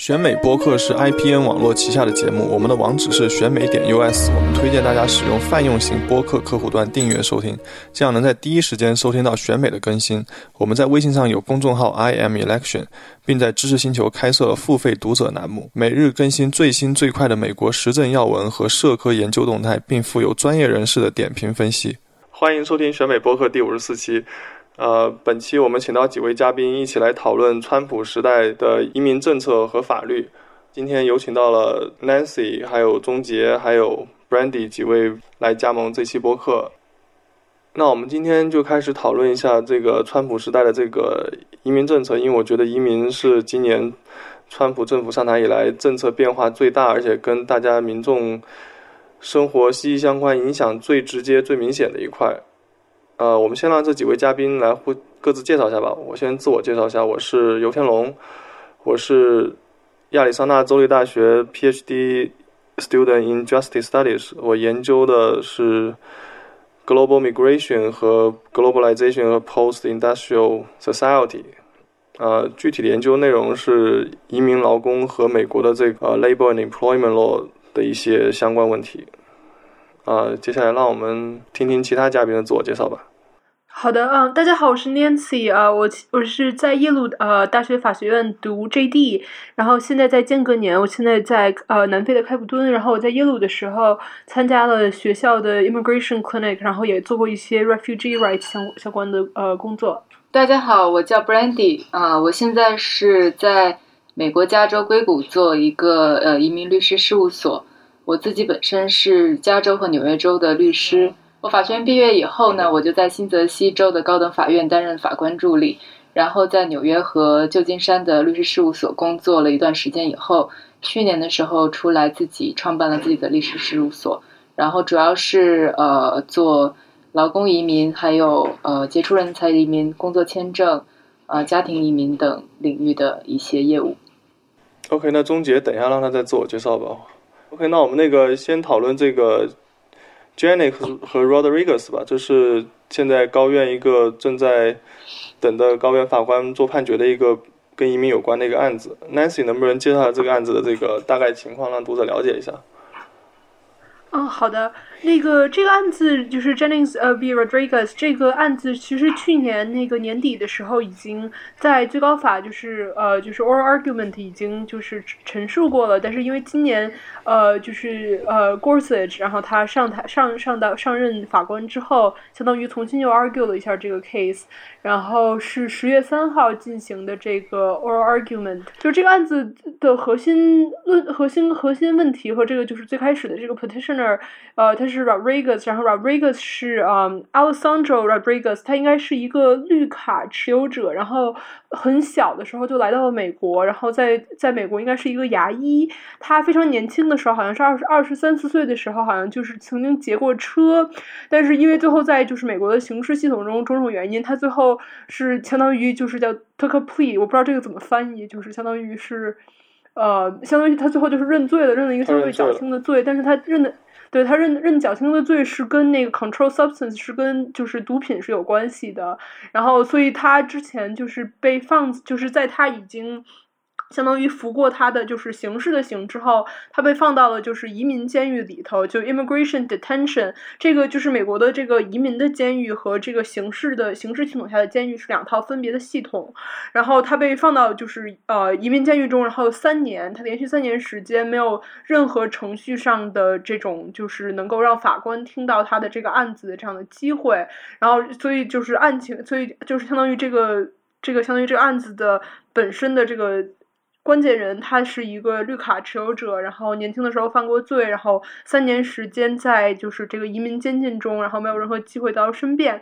选美播客是 IPN 网络旗下的节目，我们的网址是选美点 US。我们推荐大家使用泛用型播客客户端订阅收听，这样能在第一时间收听到选美的更新。我们在微信上有公众号 i m election，并在知识星球开设了付费读者栏目，每日更新最新最快的美国时政要闻和社科研究动态，并附有专业人士的点评分析。欢迎收听选美播客第五十四期。呃，本期我们请到几位嘉宾一起来讨论川普时代的移民政策和法律。今天有请到了 Nancy，还有钟杰，还有 Brandy 几位来加盟这期播客。那我们今天就开始讨论一下这个川普时代的这个移民政策，因为我觉得移民是今年川普政府上台以来政策变化最大，而且跟大家民众生活息息相关、影响最直接、最明显的一块。呃，我们先让这几位嘉宾来互各自介绍一下吧。我先自我介绍一下，我是游天龙，我是亚利桑那州立大学 PhD student in Justice Studies，我研究的是 Global Migration 和 Globalization 和 Post Industrial Society。呃，具体的研究内容是移民劳工和美国的这个 Labor and Employment Law 的一些相关问题。呃，接下来让我们听听其他嘉宾的自我介绍吧。好的，嗯，大家好，我是 Nancy 啊，我我是在耶鲁呃大学法学院读 JD，然后现在在间隔年，我现在在呃南非的开普敦，然后我在耶鲁的时候参加了学校的 Immigration Clinic，然后也做过一些 Refugee Rights 相相关的呃工作。大家好，我叫 Brandy 啊，我现在是在美国加州硅谷做一个呃移民律师事务所，我自己本身是加州和纽约州的律师。我法学院毕业以后呢，我就在新泽西州的高等法院担任法官助理，然后在纽约和旧金山的律师事务所工作了一段时间以后，去年的时候出来自己创办了自己的律师事务所，然后主要是呃做劳工移民，还有呃杰出人才移民、工作签证、呃家庭移民等领域的一些业务。OK，那钟杰，等一下让他再自我介绍吧。OK，那我们那个先讨论这个。Janik 和 Rodriguez 吧，这是现在高院一个正在等的高院法官做判决的一个跟移民有关的一个案子。Nancy 能不能介绍这个案子的这个大概情况，让读者了解一下？嗯，好的。那个这个案子就是 Jennings 呃 v Rodriguez 这个案子，其实去年那个年底的时候，已经在最高法就是呃就是 oral argument 已经就是陈述过了。但是因为今年呃就是呃 Gorsuch，然后他上台上上到上任法官之后，相当于重新又 argue 了一下这个 case，然后是十月三号进行的这个 oral argument。就这个案子的核心论核心核心问题和这个就是最开始的这个 petitioner 呃他。是 Rodriguez，然后 Rodriguez 是啊，Alessandro Rodriguez，他应该是一个绿卡持有者，然后很小的时候就来到了美国，然后在在美国应该是一个牙医。他非常年轻的时候，好像是二十二十三四岁的时候，好像就是曾经劫过车，但是因为最后在就是美国的刑事系统中种种原因，他最后是相当于就是叫 took a plea，我不知道这个怎么翻译，就是相当于是呃，相当于他最后就是认罪了，认了一个相对较轻的罪，但是他认的。对他认认较轻的罪是跟那个 control substance 是跟就是毒品是有关系的，然后所以他之前就是被放就是在他已经。相当于服过他的就是刑事的刑之后，他被放到了就是移民监狱里头，就 immigration detention。这个就是美国的这个移民的监狱和这个刑事的刑事系统下的监狱是两套分别的系统。然后他被放到就是呃移民监狱中，然后三年，他连续三年时间没有任何程序上的这种就是能够让法官听到他的这个案子的这样的机会。然后所以就是案情，所以就是相当于这个这个相当于这个案子的本身的这个。关键人他是一个绿卡持有者，然后年轻的时候犯过罪，然后三年时间在就是这个移民监禁中，然后没有任何机会得到申辩，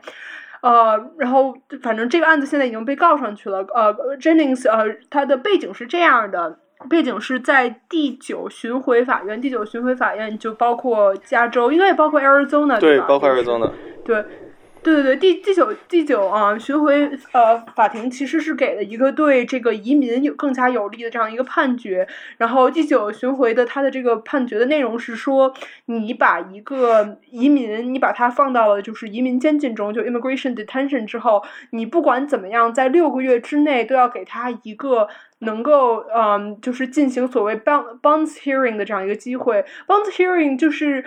呃，然后反正这个案子现在已经被告上去了。呃，Jennings，呃，他的背景是这样的，背景是在第九巡回法院，第九巡回法院就包括加州，应该也包括 Arizona，对，包括 Arizona，对。对对对，第第九第九啊，巡回呃法庭其实是给了一个对这个移民有更加有利的这样一个判决。然后第九巡回的他的这个判决的内容是说，你把一个移民，你把他放到了就是移民监禁中，就 immigration detention 之后，你不管怎么样，在六个月之内都要给他一个能够嗯，就是进行所谓 bond bonds hearing 的这样一个机会。bonds hearing 就是。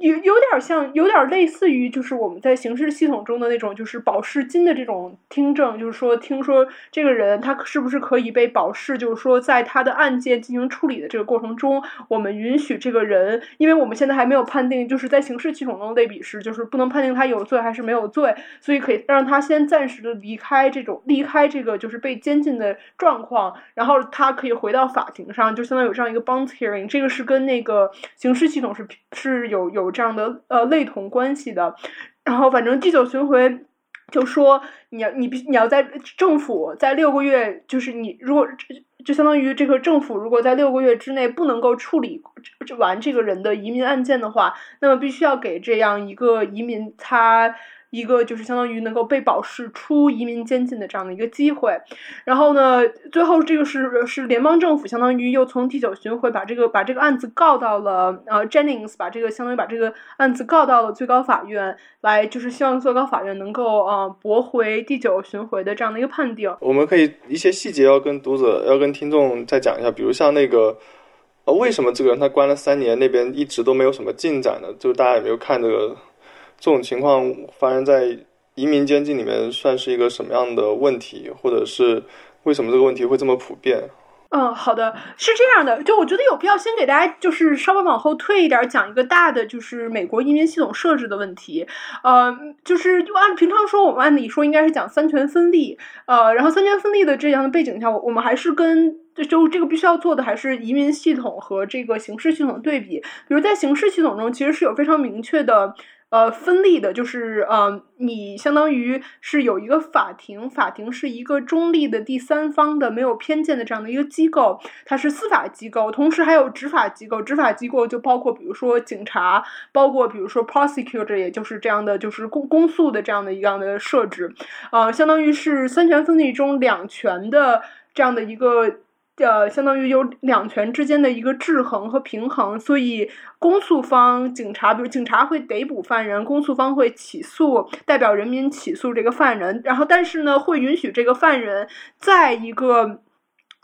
有有点像，有点类似于，就是我们在刑事系统中的那种，就是保释金的这种听证，就是说，听说这个人他是不是可以被保释，就是说，在他的案件进行处理的这个过程中，我们允许这个人，因为我们现在还没有判定，就是在刑事系统中类比时，就是不能判定他有罪还是没有罪，所以可以让他先暂时的离开这种离开这个就是被监禁的状况，然后他可以回到法庭上，就相当于有这样一个 bond hearing，这个是跟那个刑事系统是是有有。有这样的呃类同关系的，然后反正第九巡回就说你要你必你要在政府在六个月，就是你如果就相当于这个政府如果在六个月之内不能够处理完这个人的移民案件的话，那么必须要给这样一个移民他。一个就是相当于能够被保释出移民监禁的这样的一个机会，然后呢，最后这个是是联邦政府相当于又从第九巡回把这个把这个案子告到了呃 Jennings，把这个相当于把这个案子告到了最高法院来，就是希望最高法院能够呃驳回第九巡回的这样的一个判定。我们可以一些细节要跟读者要跟听众再讲一下，比如像那个呃为什么这个人他关了三年，那边一直都没有什么进展呢？就是大家有没有看这个？这种情况发生在移民监禁里面，算是一个什么样的问题，或者是为什么这个问题会这么普遍？嗯，好的，是这样的，就我觉得有必要先给大家就是稍微往后退一点，讲一个大的，就是美国移民系统设置的问题。呃，就是就按平常说，我们按理说应该是讲三权分立，呃，然后三权分立的这样的背景下，我我们还是跟就这个必须要做的还是移民系统和这个刑事系统对比。比如在刑事系统中，其实是有非常明确的。呃，分立的就是，呃，你相当于是有一个法庭，法庭是一个中立的第三方的、没有偏见的这样的一个机构，它是司法机构，同时还有执法机构。执法机构就包括，比如说警察，包括比如说 prosecutor，也就是这样的，就是公公诉的这样的一样的设置，呃，相当于是三权分立中两权的这样的一个。呃，相当于有两权之间的一个制衡和平衡，所以公诉方警察，比如警察会逮捕犯人，公诉方会起诉，代表人民起诉这个犯人，然后但是呢，会允许这个犯人在一个，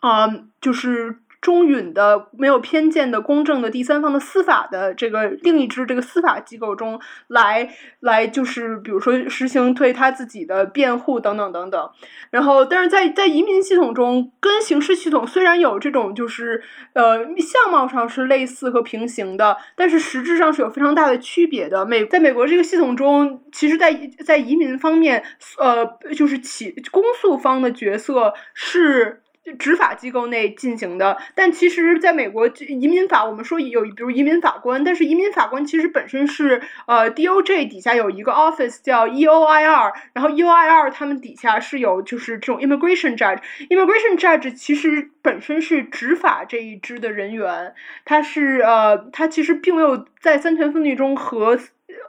啊，就是。中允的、没有偏见的、公正的第三方的司法的这个另一支这个司法机构中来，来就是比如说实行对他自己的辩护等等等等。然后，但是在在移民系统中，跟刑事系统虽然有这种就是呃相貌上是类似和平行的，但是实质上是有非常大的区别的。美在美国这个系统中，其实，在在移民方面，呃，就是起公诉方的角色是。执法机构内进行的，但其实，在美国移民法，我们说有，比如移民法官，但是移民法官其实本身是呃 DOJ 底下有一个 office 叫 EOIR，然后 EOIR 他们底下是有就是这种 immigration judge，immigration judge 其实本身是执法这一支的人员，他是呃他其实并没有在三权分立中和。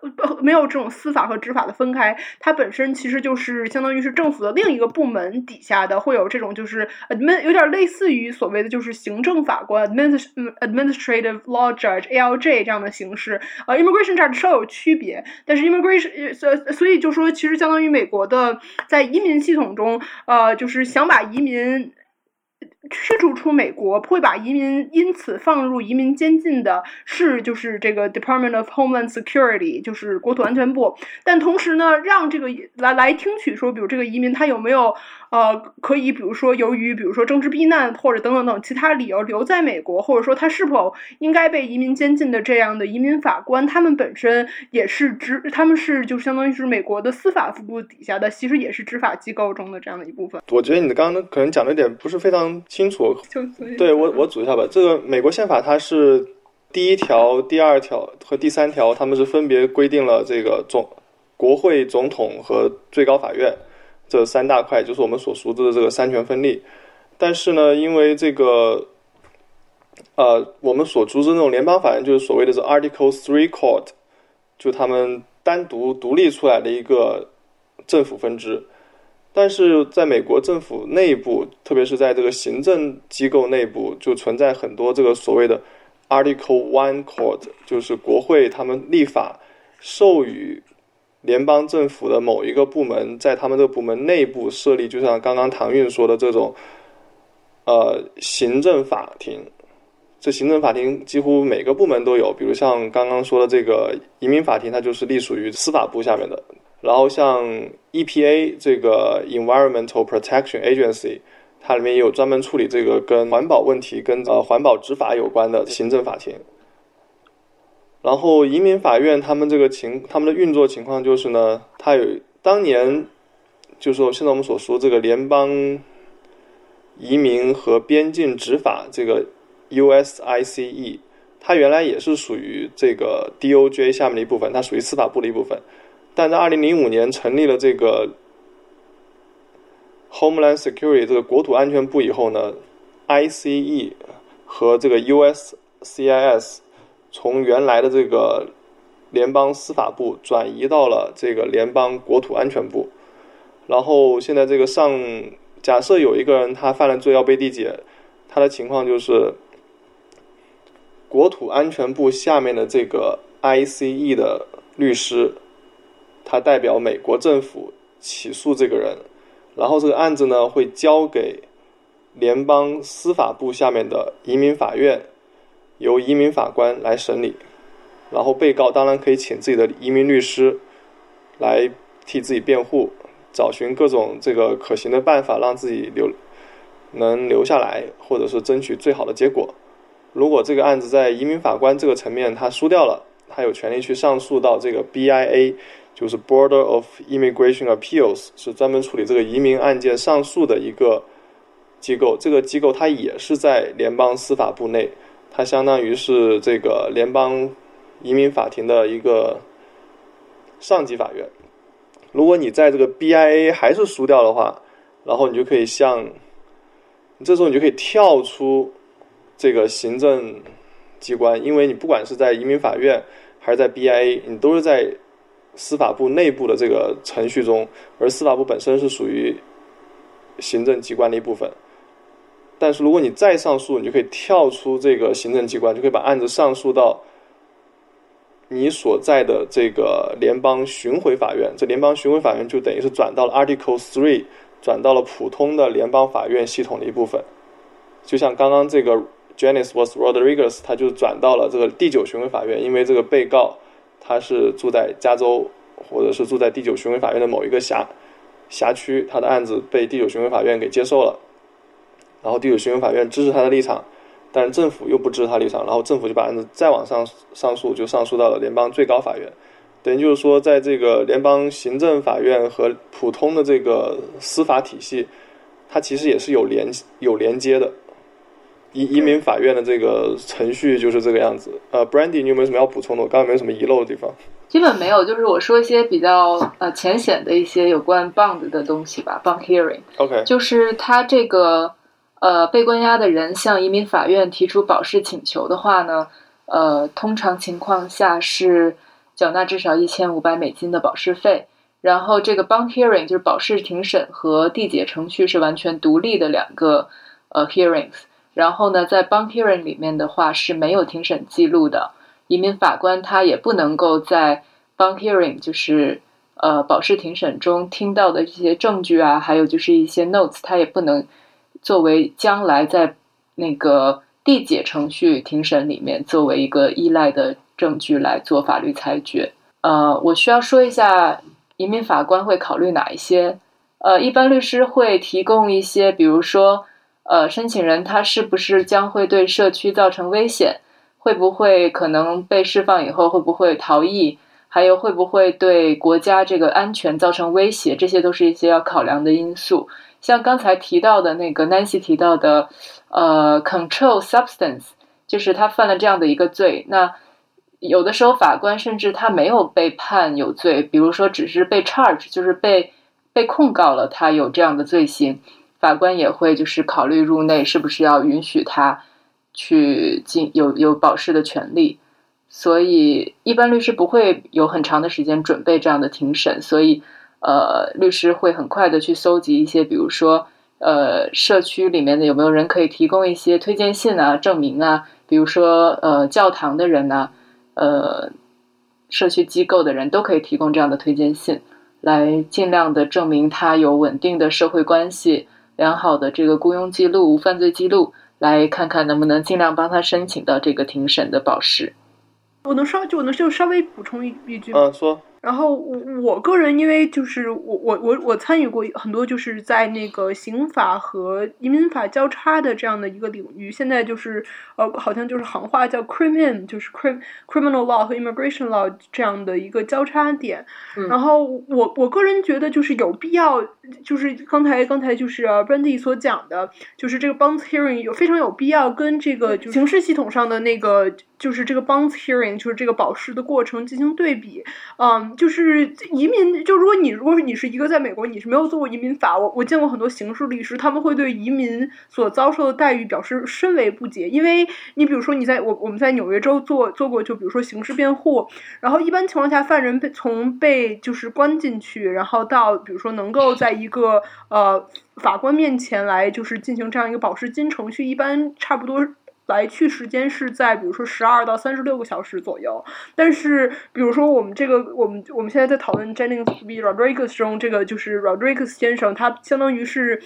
不没有这种司法和执法的分开，它本身其实就是相当于是政府的另一个部门底下的，会有这种就是 admin 有点类似于所谓的就是行政法官 administrative law judge ALJ 这样的形式。呃，immigration judge 稍有区别，但是 immigration 所所以就说其实相当于美国的在移民系统中，呃，就是想把移民。驱逐出美国，会把移民因此放入移民监禁的是就是这个 Department of Homeland Security，就是国土安全部。但同时呢，让这个来来听取说，比如这个移民他有没有呃可以，比如说由于比如说政治避难或者等等等其他理由留在美国，或者说他是否应该被移民监禁的这样的移民法官，他们本身也是执，他们是就相当于是美国的司法部底下的，其实也是执法机构中的这样的一部分。我觉得你刚刚可能讲的点不是非常。清楚，对我我组一下吧。这个美国宪法它是第一条、第二条和第三条，他们是分别规定了这个总国会、总统和最高法院这三大块，就是我们所熟知的这个三权分立。但是呢，因为这个呃，我们所熟知那种联邦法院，就是所谓的这 Article Three Court，就他们单独独立出来的一个政府分支。但是在美国政府内部，特别是在这个行政机构内部，就存在很多这个所谓的 Article One Court，就是国会他们立法授予联邦政府的某一个部门，在他们这个部门内部设立，就像刚刚唐韵说的这种，呃，行政法庭。这行政法庭几乎每个部门都有，比如像刚刚说的这个移民法庭，它就是隶属于司法部下面的。然后像 EPA 这个 Environmental Protection Agency，它里面也有专门处理这个跟环保问题、跟呃环保执法有关的行政法庭。然后移民法院他们这个情，他们的运作情况就是呢，它有当年就是说现在我们所说这个联邦移民和边境执法这个。USICE，它原来也是属于这个 DOJ 下面的一部分，它属于司法部的一部分。但在二零零五年成立了这个 Homeland Security 这个国土安全部以后呢，ICE 和这个 USCIS 从原来的这个联邦司法部转移到了这个联邦国土安全部。然后现在这个上，假设有一个人他犯了罪要被递解，他的情况就是。国土安全部下面的这个 ICE 的律师，他代表美国政府起诉这个人，然后这个案子呢会交给联邦司法部下面的移民法院，由移民法官来审理，然后被告当然可以请自己的移民律师来替自己辩护，找寻各种这个可行的办法，让自己留能留下来，或者是争取最好的结果。如果这个案子在移民法官这个层面他输掉了，他有权利去上诉到这个 BIA，就是 Border of Immigration Appeals，是专门处理这个移民案件上诉的一个机构。这个机构它也是在联邦司法部内，它相当于是这个联邦移民法庭的一个上级法院。如果你在这个 BIA 还是输掉的话，然后你就可以向，这时候你就可以跳出。这个行政机关，因为你不管是在移民法院还是在 BIA，你都是在司法部内部的这个程序中，而司法部本身是属于行政机关的一部分。但是如果你再上诉，你就可以跳出这个行政机关，就可以把案子上诉到你所在的这个联邦巡回法院。这联邦巡回法院就等于是转到了 Article Three，转到了普通的联邦法院系统的一部分。就像刚刚这个。Janice was Rodriguez，他就转到了这个第九巡回法院，因为这个被告他是住在加州，或者是住在第九巡回法院的某一个辖辖区，他的案子被第九巡回法院给接受了，然后第九巡回法院支持他的立场，但是政府又不支持他立场，然后政府就把案子再往上上诉，就上诉到了联邦最高法院，等于就是说，在这个联邦行政法院和普通的这个司法体系，它其实也是有连有连接的。移移民法院的这个程序就是这个样子。呃，Brandy，你有没有什么要补充的？我刚刚没有什么遗漏的地方。基本没有，就是我说一些比较呃浅显的一些有关 bond 的东西吧。bond hearing。OK。就是他这个呃被关押的人向移民法院提出保释请求的话呢，呃，通常情况下是缴纳至少一千五百美金的保释费。然后这个 bond hearing 就是保释庭审和递解程序是完全独立的两个呃 hearings。然后呢，在 bond hearing 里面的话是没有庭审记录的，移民法官他也不能够在 bond hearing，就是呃保释庭审中听到的这些证据啊，还有就是一些 notes，他也不能作为将来在那个递解程序庭审里面作为一个依赖的证据来做法律裁决。呃，我需要说一下移民法官会考虑哪一些？呃，一般律师会提供一些，比如说。呃，申请人他是不是将会对社区造成危险？会不会可能被释放以后会不会逃逸？还有会不会对国家这个安全造成威胁？这些都是一些要考量的因素。像刚才提到的那个 Nancy 提到的，呃，control substance，就是他犯了这样的一个罪。那有的时候法官甚至他没有被判有罪，比如说只是被 charge，就是被被控告了他有这样的罪行。法官也会就是考虑入内是不是要允许他去进有有保释的权利，所以一般律师不会有很长的时间准备这样的庭审，所以呃，律师会很快的去搜集一些，比如说，呃，社区里面的有没有人可以提供一些推荐信啊、证明啊，比如说，呃，教堂的人呐，呃，社区机构的人都可以提供这样的推荐信，来尽量的证明他有稳定的社会关系、良好的这个雇佣记录、无犯罪记录，来看看能不能尽量帮他申请到这个庭审的保释。我能稍就我能就稍微补充一一句吗？嗯，说。然后我我个人因为就是我我我我参与过很多就是在那个刑法和移民法交叉的这样的一个领域，现在就是呃好像就是行话叫 crimin，就是 crim criminal law 和 immigration law 这样的一个交叉点。然后我我个人觉得就是有必要，就是刚才刚才就是 Brandy 所讲的，就是这个 bonds hearing 有非常有必要跟这个刑事系统上的那个就是这个 bonds hearing 就是这个保释的过程进行对比，嗯。就是移民，就如果你如果你是一个在美国，你是没有做过移民法，我我见过很多刑事律师，他们会对移民所遭受的待遇表示深为不解。因为你比如说你在我我们在纽约州做做过，就比如说刑事辩护，然后一般情况下，犯人被从被就是关进去，然后到比如说能够在一个呃法官面前来就是进行这样一个保释金程序，一般差不多。来去时间是在比如说十二到三十六个小时左右，但是比如说我们这个我们我们现在在讨论 Jennings v Rodriguez 中，这个就是 Rodriguez 先生，他相当于是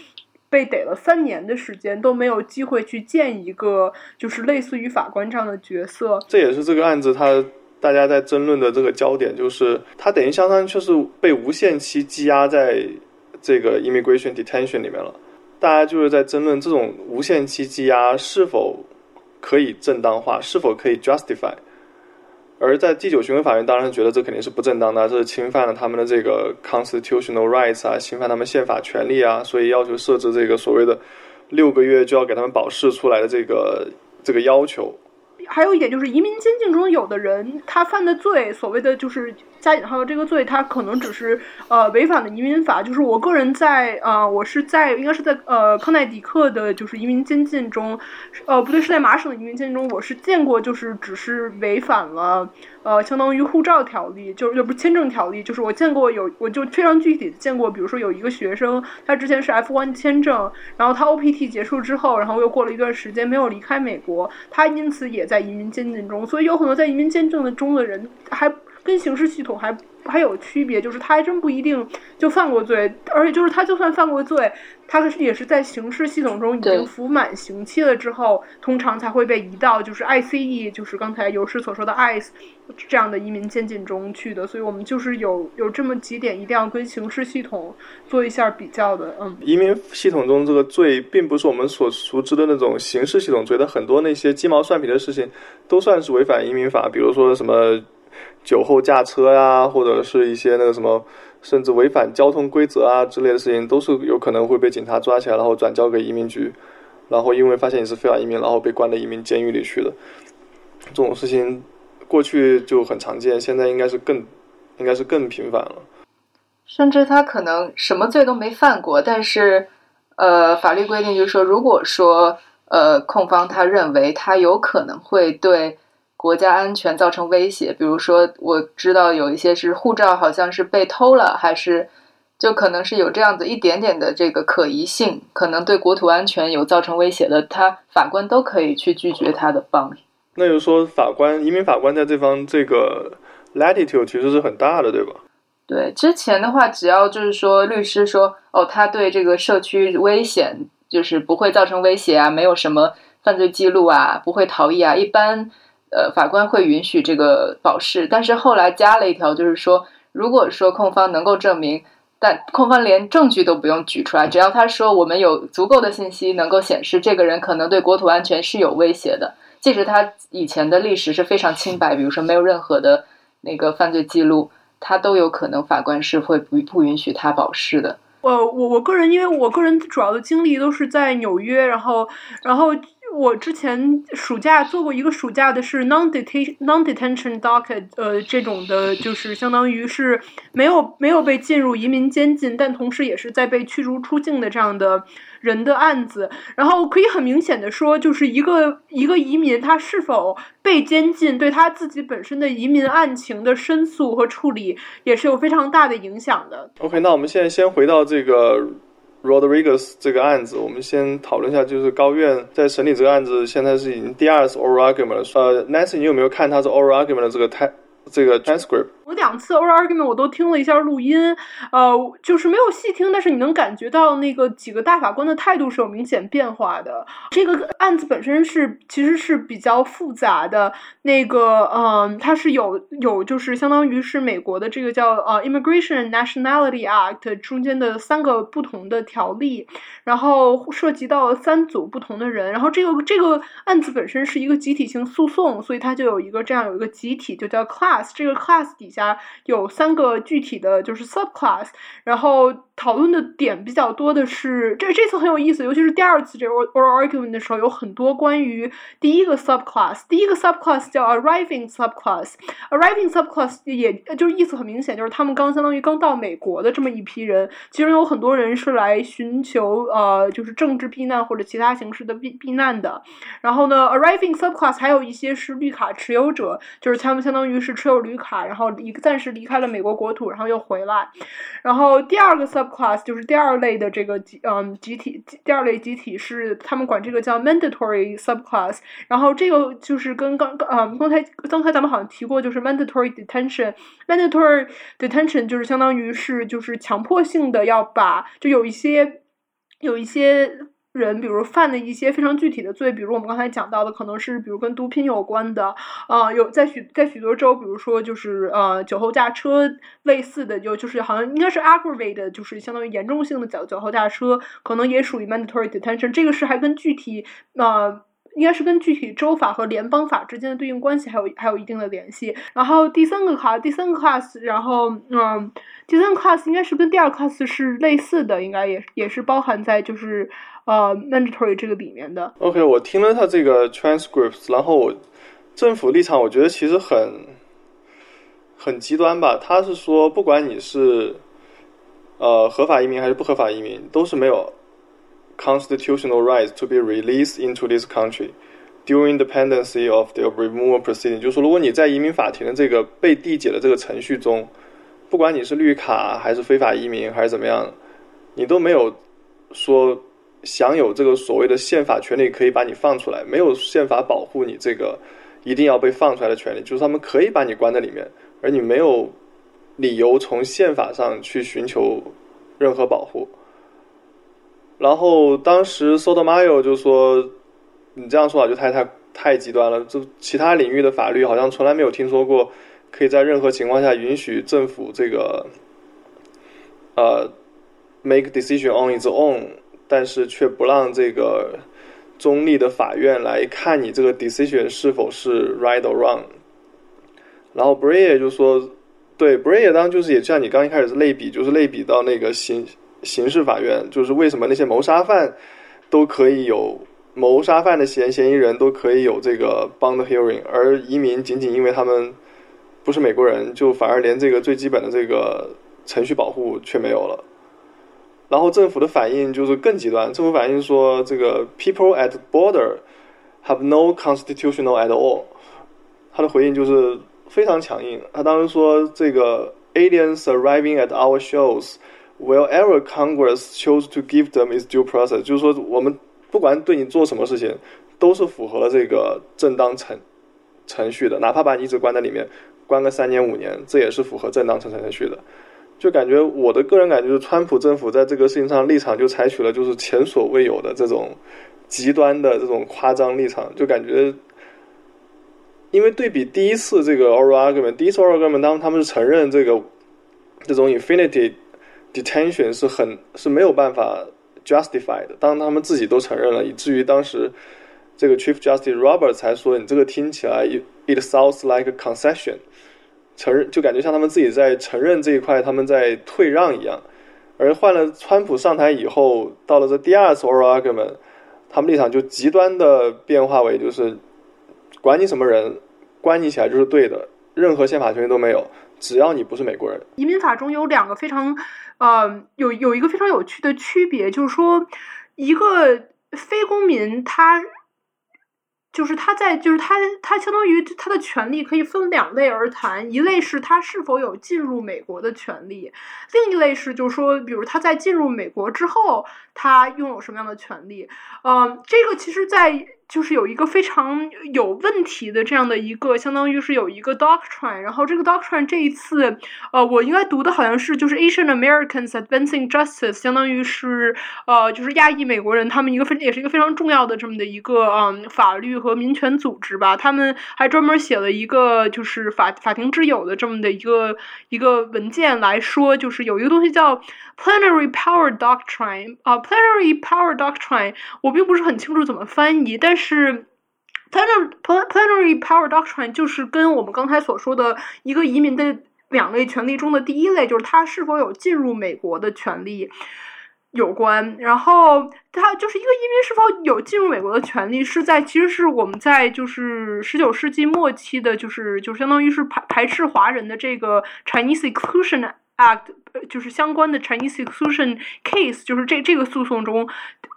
被逮了三年的时间都没有机会去见一个就是类似于法官这样的角色。这也是这个案子他大家在争论的这个焦点，就是他等于相当于就是被无限期羁押在这个 immigration detention 里面了。大家就是在争论这种无限期羁押是否。可以正当化，是否可以 justify？而在第九巡回法院当然觉得这肯定是不正当的，这是侵犯了他们的这个 constitutional rights 啊，侵犯他们宪法权利啊，所以要求设置这个所谓的六个月就要给他们保释出来的这个这个要求。还有一点就是，移民监禁中有的人他犯的罪，所谓的就是加引号的这个罪，他可能只是呃违反了移民法。就是我个人在呃，我是在应该是在呃康奈迪克的，就是移民监禁中，呃不对，是在麻省的移民监禁中，我是见过，就是只是违反了。呃，相当于护照条例，就是又不是签证条例，就是我见过有，我就非常具体的见过，比如说有一个学生，他之前是 F1 签证，然后他 OPT 结束之后，然后又过了一段时间没有离开美国，他因此也在移民监禁中，所以有很多在移民监禁的中的人还跟刑事系统还。还有区别，就是他还真不一定就犯过罪，而且就是他就算犯过罪，他也是在刑事系统中已经服满刑期了之后，通常才会被移到就是 ICE，就是刚才有师所说的 ICE 这样的移民监禁中去的。所以我们就是有有这么几点一定要跟刑事系统做一下比较的。嗯，移民系统中这个罪并不是我们所熟知的那种刑事系统罪的，很多那些鸡毛蒜皮的事情都算是违反移民法，比如说什么。酒后驾车呀，或者是一些那个什么，甚至违反交通规则啊之类的事情，都是有可能会被警察抓起来，然后转交给移民局，然后因为发现你是非法移民，然后被关到移民监狱里去的。这种事情过去就很常见，现在应该是更，应该是更频繁了。甚至他可能什么罪都没犯过，但是，呃，法律规定就是说，如果说，呃，控方他认为他有可能会对。国家安全造成威胁，比如说我知道有一些是护照好像是被偷了，还是就可能是有这样子一点点的这个可疑性，可能对国土安全有造成威胁的，他法官都可以去拒绝他的帮。那就是说，法官移民法官在这方这个 latitude 其实是很大的，对吧？对，之前的话，只要就是说律师说哦，他对这个社区危险就是不会造成威胁啊，没有什么犯罪记录啊，不会逃逸啊，一般。呃，法官会允许这个保释，但是后来加了一条，就是说，如果说控方能够证明，但控方连证据都不用举出来，只要他说我们有足够的信息能够显示这个人可能对国土安全是有威胁的，即使他以前的历史是非常清白，比如说没有任何的那个犯罪记录，他都有可能法官是会不不允许他保释的。呃，我我个人因为我个人主要的经历都是在纽约，然后然后。我之前暑假做过一个暑假的是 non detention non detention docket，呃，这种的，就是相当于是没有没有被进入移民监禁，但同时也是在被驱逐出境的这样的人的案子。然后可以很明显的说，就是一个一个移民他是否被监禁，对他自己本身的移民案情的申诉和处理也是有非常大的影响的。OK，那我们现在先回到这个。Rodriguez 这个案子，我们先讨论一下，就是高院在审理这个案子，现在是已经第二次 oral argument 了。呃，Nancy，你有没有看他是 oral argument 的这个 t 这个 transcript？我两次 oral argument 我都听了一下录音，呃，就是没有细听，但是你能感觉到那个几个大法官的态度是有明显变化的。这个案子本身是其实是比较复杂的，那个，嗯，它是有有就是相当于是美国的这个叫呃 Immigration Nationality Act 中间的三个不同的条例，然后涉及到三组不同的人，然后这个这个案子本身是一个集体性诉讼，所以它就有一个这样有一个集体就叫 class，这个 class 底。下有三个具体的就是 subclass，然后讨论的点比较多的是这这次很有意思，尤其是第二次这个 oral argument 的时候，有很多关于第一个 subclass，第一个 subclass 叫 arriving subclass，arriving subclass 也就意思很明显，就是他们刚相当于刚到美国的这么一批人，其中有很多人是来寻求呃就是政治避难或者其他形式的避避难的，然后呢 arriving subclass 还有一些是绿卡持有者，就是他们相当于是持有绿卡，然后。一暂时离开了美国国土，然后又回来。然后第二个 sub Class 就是第二类的这个集嗯集体，第二类集体是他们管这个叫 mandatory subclass。然后这个就是跟刚刚啊刚才刚才咱们好像提过，就是 mandatory detention。mandatory detention 就是相当于是就是强迫性的要把就有一些有一些。人，比如犯的一些非常具体的罪，比如我们刚才讲到的，可能是比如跟毒品有关的，啊，有在许在许多州，比如说就是呃酒后驾车类似的，就就是好像应该是 aggravated，就是相当于严重性的酒酒后驾车，可能也属于 mandatory detention。这个是还跟具体呃应该是跟具体州法和联邦法之间的对应关系还有还有一定的联系。然后第三个卡第三个 class，然后嗯第三个 class 应该是跟第二 class 是类似的，应该也也是包含在就是。呃，mandatory 这个里面的。OK，我听了他这个 transcripts，然后政府立场我觉得其实很很极端吧。他是说，不管你是呃合法移民还是不合法移民，都是没有 constitutional rights to be released into this country during the pendency of the removal proceeding。就是说，如果你在移民法庭的这个被递解的这个程序中，不管你是绿卡还是非法移民还是怎么样，你都没有说。享有这个所谓的宪法权利，可以把你放出来，没有宪法保护你这个一定要被放出来的权利，就是他们可以把你关在里面，而你没有理由从宪法上去寻求任何保护。然后当时 s o t o m a y o 就说：“你这样说法就太太太极端了，就其他领域的法律好像从来没有听说过可以在任何情况下允许政府这个呃 make decision on its own。”但是却不让这个中立的法院来看你这个 decision 是否是 right or wrong。然后 Bray 就说，对 Bray 当就是也像你刚一开始是类比，就是类比到那个刑刑事法院，就是为什么那些谋杀犯都可以有谋杀犯的嫌嫌疑人都可以有这个 bond hearing，而移民仅仅因为他们不是美国人，就反而连这个最基本的这个程序保护却没有了。然后政府的反应就是更极端，政府反应说这个 people at border have no constitutional at all。他的回应就是非常强硬。他当时说这个 aliens arriving at our shores wherever Congress chose to give them is due process，就是说我们不管对你做什么事情，都是符合了这个正当程程序的，哪怕把你一直关在里面，关个三年五年，这也是符合正当程程序的。就感觉我的个人感觉是，川普政府在这个事情上立场就采取了就是前所未有的这种极端的这种夸张立场，就感觉，因为对比第一次这个 oral argument，第一次 oral argument 当他们是承认这个这种 infinity detention 是很是没有办法 justify 的，当他们自己都承认了，以至于当时这个 Chief Justice Roberts 才说你这个听起来 it sounds like a concession。承认就感觉像他们自己在承认这一块，他们在退让一样。而换了川普上台以后，到了这第二次 oral argument，他们立场就极端的变化为就是管你什么人，关你起来就是对的，任何宪法权利都没有，只要你不是美国人。移民法中有两个非常呃有有一个非常有趣的区别，就是说一个非公民他。就是他在，就是他，他相当于他的权利可以分两类而谈，一类是他是否有进入美国的权利，另一类是就是说，比如他在进入美国之后，他拥有什么样的权利？嗯，这个其实，在。就是有一个非常有问题的这样的一个，相当于是有一个 doctrine，然后这个 doctrine 这一次，呃，我应该读的好像是就是 Asian Americans Advancing Justice，相当于是呃，就是亚裔美国人他们一个非也是一个非常重要的这么的一个嗯法律和民权组织吧，他们还专门写了一个就是法法庭之友的这么的一个一个文件来说，就是有一个东西叫 plenary power doctrine，啊，plenary power doctrine，我并不是很清楚怎么翻译，但是，plenary power doctrine 就是跟我们刚才所说的一个移民的两类权利中的第一类，就是他是否有进入美国的权利有关。然后，他就是一个移民是否有进入美国的权利，是在其实是我们在就是十九世纪末期的，就是就相当于是排排斥华人的这个 Chinese Exclusion Act。就是相关的 Chinese exclusion case，就是这这个诉讼中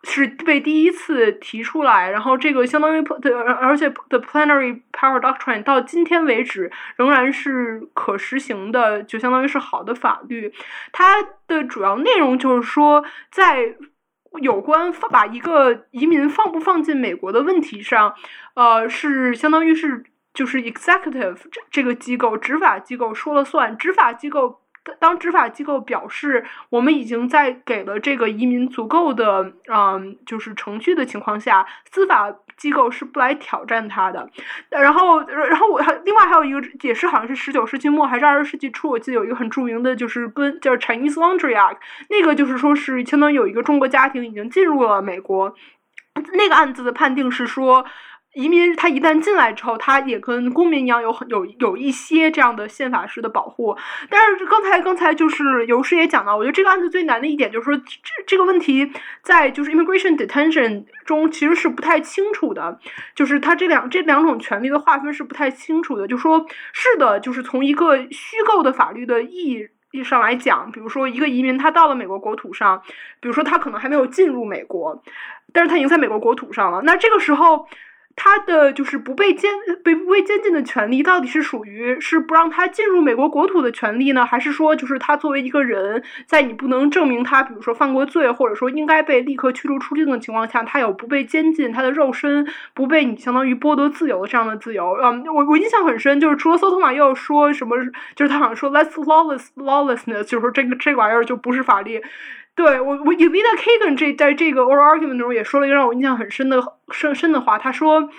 是被第一次提出来，然后这个相当于的，而且 the plenary power doctrine 到今天为止仍然是可实行的，就相当于是好的法律。它的主要内容就是说，在有关放把一个移民放不放进美国的问题上，呃，是相当于是就是 executive 这这个机构执法机构说了算，执法机构。当执法机构表示我们已经在给了这个移民足够的嗯，就是程序的情况下，司法机构是不来挑战他的。然后，然后我还另外还有一个解释，好像是十九世纪末还是二十世纪初，我记得有一个很著名的，就是跟叫 Chinese Laundry Act，那个就是说是相当于有一个中国家庭已经进入了美国，那个案子的判定是说。移民他一旦进来之后，他也跟公民一样有很有有一些这样的宪法式的保护。但是刚才刚才就是尤师也讲到，我觉得这个案子最难的一点就是说，这这个问题在就是 immigration detention 中其实是不太清楚的，就是他这两这两种权利的划分是不太清楚的。就说是的，就是从一个虚构的法律的意义意义上来讲，比如说一个移民他到了美国国土上，比如说他可能还没有进入美国，但是他已经在美国国土上了，那这个时候。他的就是不被监被不被监禁的权利，到底是属于是不让他进入美国国土的权利呢，还是说就是他作为一个人，在你不能证明他，比如说犯过罪，或者说应该被立刻驱逐出境的情况下，他有不被监禁，他的肉身不被你相当于剥夺自由的这样的自由？嗯，我我印象很深，就是除了索托马又说什么，就是他好像说 less lawless lawlessness，就是说这个这玩意儿就不是法律。对我，我 Evita Kagan 这在这个 oral argument 中也说了一个让我印象很深的深深的话，他说。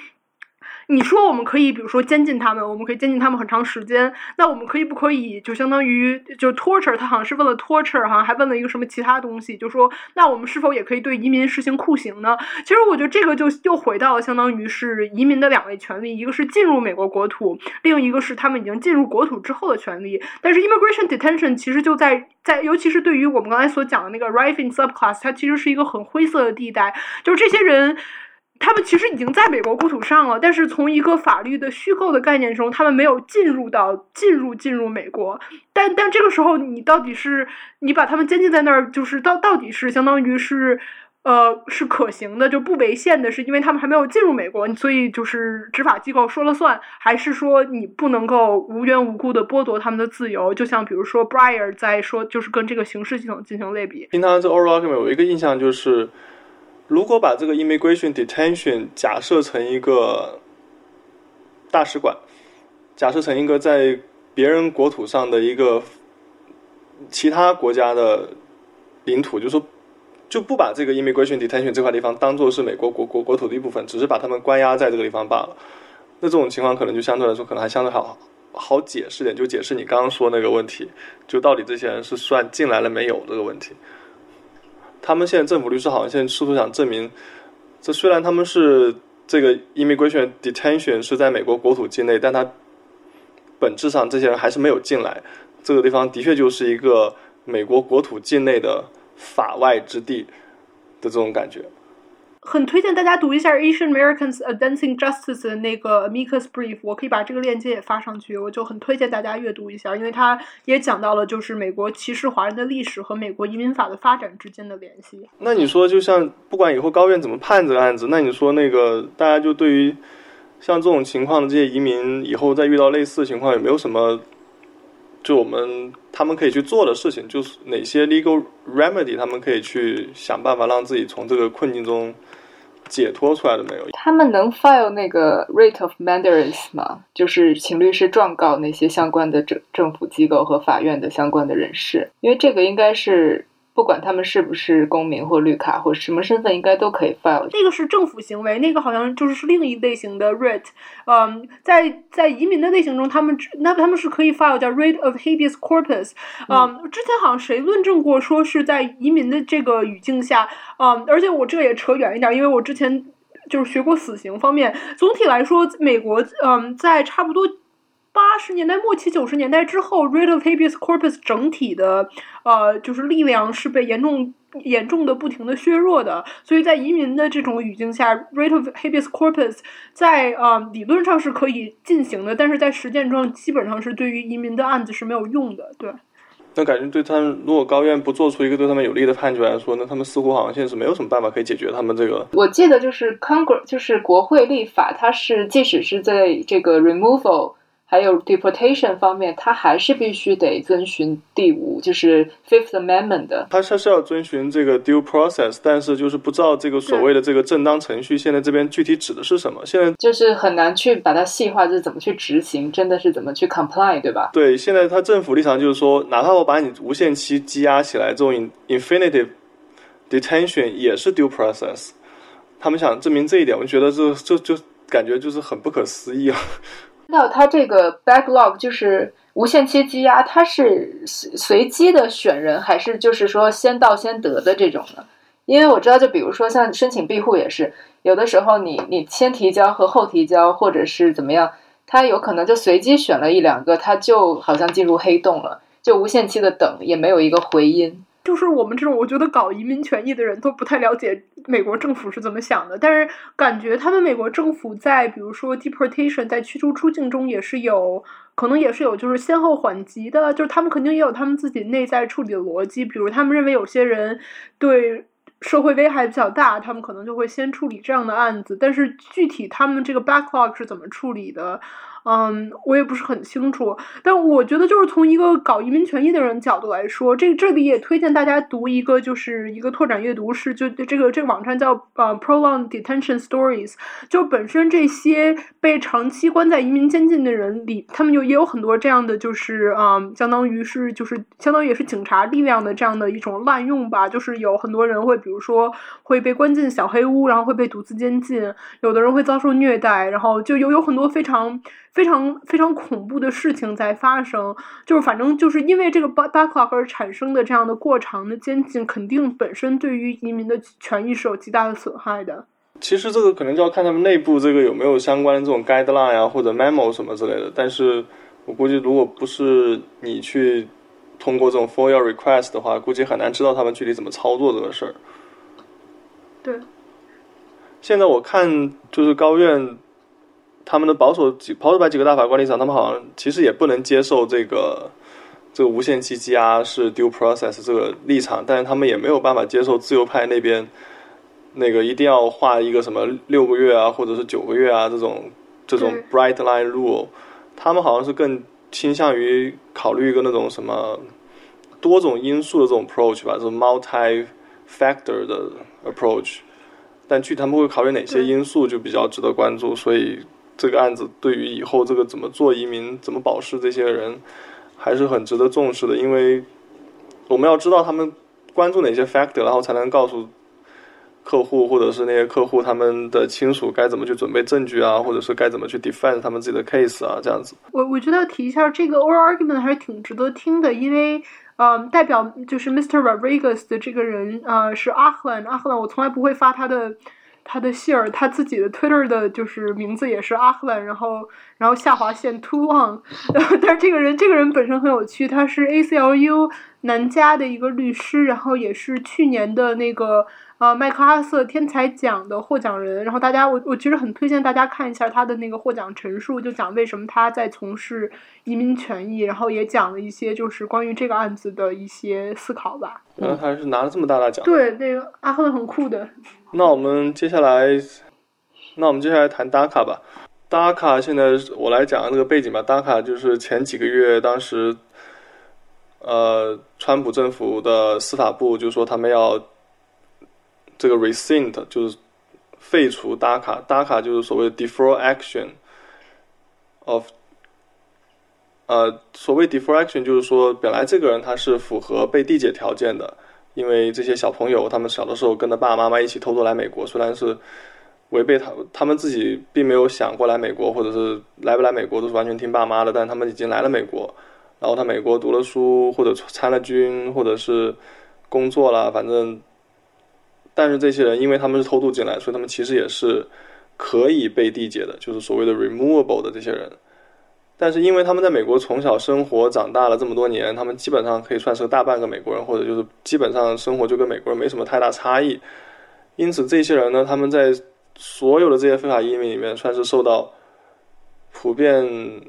你说我们可以，比如说监禁他们，我们可以监禁他们很长时间。那我们可以不可以就相当于就 torture？他好像是问了 torture，好像还问了一个什么其他东西，就说那我们是否也可以对移民实行酷刑呢？其实我觉得这个就又回到了相当于是移民的两类权利，一个是进入美国国土，另一个是他们已经进入国土之后的权利。但是 immigration detention 其实就在在，尤其是对于我们刚才所讲的那个 arriving subclass，它其实是一个很灰色的地带，就是这些人。他们其实已经在美国国土上了，但是从一个法律的虚构的概念中，他们没有进入到进入进入美国。但但这个时候，你到底是你把他们监禁在那儿，就是到到底是相当于是呃是可行的，就不违宪的，是因为他们还没有进入美国，所以就是执法机构说了算，还是说你不能够无缘无故的剥夺他们的自由？就像比如说 Breyer 在说，就是跟这个刑事系统进行类比。听他这 oral argument 有一个印象就是。如果把这个 immigration detention 假设成一个大使馆，假设成一个在别人国土上的一个其他国家的领土，就说就不把这个 immigration detention 这块地方当做是美国国国国土的一部分，只是把他们关押在这个地方罢了。那这种情况可能就相对来说可能还相对好好解释点，就解释你刚刚说那个问题，就到底这些人是算进来了没有这个问题。他们现在政府律师好像现在试图想证明，这虽然他们是这个 immigration detention 是在美国国土境内，但他本质上这些人还是没有进来。这个地方的确就是一个美国国土境内的法外之地的这种感觉。很推荐大家读一下 Asian Americans Advancing Justice 的那个 Amicus Brief，我可以把这个链接也发上去。我就很推荐大家阅读一下，因为它也讲到了就是美国歧视华人的历史和美国移民法的发展之间的联系。那你说，就像不管以后高院怎么判这个案子，那你说那个大家就对于像这种情况的这些移民，以后再遇到类似的情况，有没有什么就我们他们可以去做的事情？就是哪些 legal remedy 他们可以去想办法让自己从这个困境中？解脱出来的没有？他们能 file 那个 rate of mandarins 吗？就是请律师状告那些相关的政政府机构和法院的相关的人士，因为这个应该是。不管他们是不是公民或绿卡或什么身份，应该都可以 file。那个是政府行为，那个好像就是是另一类型的 writ。嗯，在在移民的类型中，他们那他们是可以 file 叫 writ of habeas corpus。嗯，之前好像谁论证过说是在移民的这个语境下，嗯，而且我这也扯远一点，因为我之前就是学过死刑方面。总体来说，美国嗯，在差不多。八十年代末期、九十年代之后，writ of habeas corpus 整体的呃，就是力量是被严重、严重的、不停的削弱的。所以在移民的这种语境下，writ of habeas corpus 在呃理论上是可以进行的，但是在实践中基本上是对于移民的案子是没有用的。对。那感觉对他们，如果高院不做出一个对他们有利的判决来说，那他们似乎好像现在是没有什么办法可以解决他们这个。我记得就是 Congress，就是国会立法，它是即使是在这个 removal。还有 deportation 方面，他还是必须得遵循第五，就是 Fifth Amendment 的。他他是要遵循这个 due process，但是就是不知道这个所谓的这个正当程序，现在这边具体指的是什么？现在就是很难去把它细化，就是怎么去执行，真的是怎么去 comply，对吧？对，现在他政府立场就是说，哪怕我把你无限期羁押起来，这种 infinitive detention 也是 due process。他们想证明这一点，我觉得这这就感觉就是很不可思议啊。那它这个 backlog 就是无限期积压，它是随随机的选人，还是就是说先到先得的这种呢？因为我知道，就比如说像申请庇护也是，有的时候你你先提交和后提交，或者是怎么样，他有可能就随机选了一两个，他就好像进入黑洞了，就无限期的等，也没有一个回音。就是我们这种，我觉得搞移民权益的人都不太了解美国政府是怎么想的。但是感觉他们美国政府在比如说 deportation 在驱逐出境中也是有可能也是有就是先后缓急的，就是他们肯定也有他们自己内在处理的逻辑。比如他们认为有些人对社会危害比较大，他们可能就会先处理这样的案子。但是具体他们这个 backlog 是怎么处理的？嗯，我也不是很清楚，但我觉得就是从一个搞移民权益的人角度来说，这这里也推荐大家读一个，就是一个拓展阅读是，就这个这个网站叫呃 Prolonged Detention Stories，就本身这些被长期关在移民监禁的人里，他们就也有很多这样的，就是嗯，相当于是就是相当于也是警察力量的这样的一种滥用吧，就是有很多人会比如说会被关进小黑屋，然后会被独自监禁，有的人会遭受虐待，然后就有有很多非常。非常非常恐怖的事情在发生，就是反正就是因为这个 backlog 而产生的这样的过长的监禁，肯定本身对于移民的权益是有极大的损害的。其实这个可能就要看他们内部这个有没有相关的这种 guideline 啊，或者 memo 什么之类的。但是我估计，如果不是你去通过这种 for your request 的话，估计很难知道他们具体怎么操作这个事儿。对。现在我看就是高院。他们的保守几保守派几个大法官立场，他们好像其实也不能接受这个这个无限期羁押是 due process 这个立场，但是他们也没有办法接受自由派那边那个一定要画一个什么六个月啊，或者是九个月啊这种这种 bright line rule，他们好像是更倾向于考虑一个那种什么多种因素的这种 approach 吧，这种 multi factor 的 approach，但具体他们会考虑哪些因素就比较值得关注，所以。这个案子对于以后这个怎么做移民、怎么保释这些人，还是很值得重视的。因为我们要知道他们关注哪些 factor，然后才能告诉客户或者是那些客户他们的亲属该怎么去准备证据啊，或者是该怎么去 defend 他们自己的 case 啊，这样子。我我觉得提一下这个 oral argument 还是挺值得听的，因为呃，代表就是 Mr. Rodriguez 的这个人呃是阿赫兰，阿赫兰我从来不会发他的。他的姓儿，他自己的 Twitter 的就是名字也是阿赫兰，然后然后下划线 too On，但是这个人这个人本身很有趣，他是 ACLU 南加的一个律师，然后也是去年的那个呃麦克阿瑟天才奖的获奖人。然后大家，我我其实很推荐大家看一下他的那个获奖陈述，就讲为什么他在从事移民权益，然后也讲了一些就是关于这个案子的一些思考吧。原来他是拿了这么大的奖。对，那个阿赫很酷的。那我们接下来，那我们接下来谈达卡吧。达卡现在我来讲这个背景吧。达卡就是前几个月当时。呃，川普政府的司法部就说他们要这个 rescind，就是废除 DACA，DACA 就是所谓的 defer action of，呃，所谓 defer action 就是说，本来这个人他是符合被递解条件的，因为这些小朋友他们小的时候跟着爸爸妈妈一起偷偷来美国，虽然是违背他他们自己并没有想过来美国，或者是来不来美国都是完全听爸妈的，但他们已经来了美国。然后他美国读了书，或者参了军，或者是工作了，反正，但是这些人因为他们是偷渡进来，所以他们其实也是可以被递解的，就是所谓的 removable 的这些人。但是因为他们在美国从小生活长大了这么多年，他们基本上可以算是大半个美国人，或者就是基本上生活就跟美国人没什么太大差异。因此这些人呢，他们在所有的这些非法移民里面，算是受到普遍。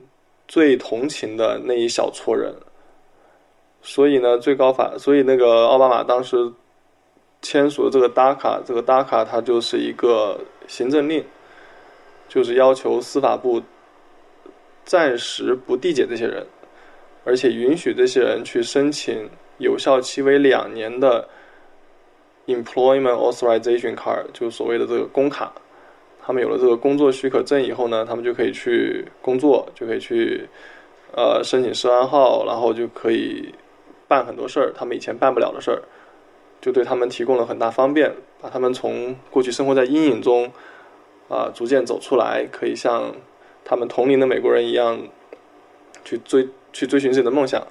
最同情的那一小撮人，所以呢，最高法，所以那个奥巴马当时签署的这个 DACA，这个 DACA 它就是一个行政令，就是要求司法部暂时不递解这些人，而且允许这些人去申请有效期为两年的 Employment Authorization Card，就所谓的这个工卡。他们有了这个工作许可证以后呢，他们就可以去工作，就可以去，呃，申请涉案号，然后就可以办很多事儿，他们以前办不了的事儿，就对他们提供了很大方便，把他们从过去生活在阴影中，啊，逐渐走出来，可以像他们同龄的美国人一样，去追去追寻自己的梦想。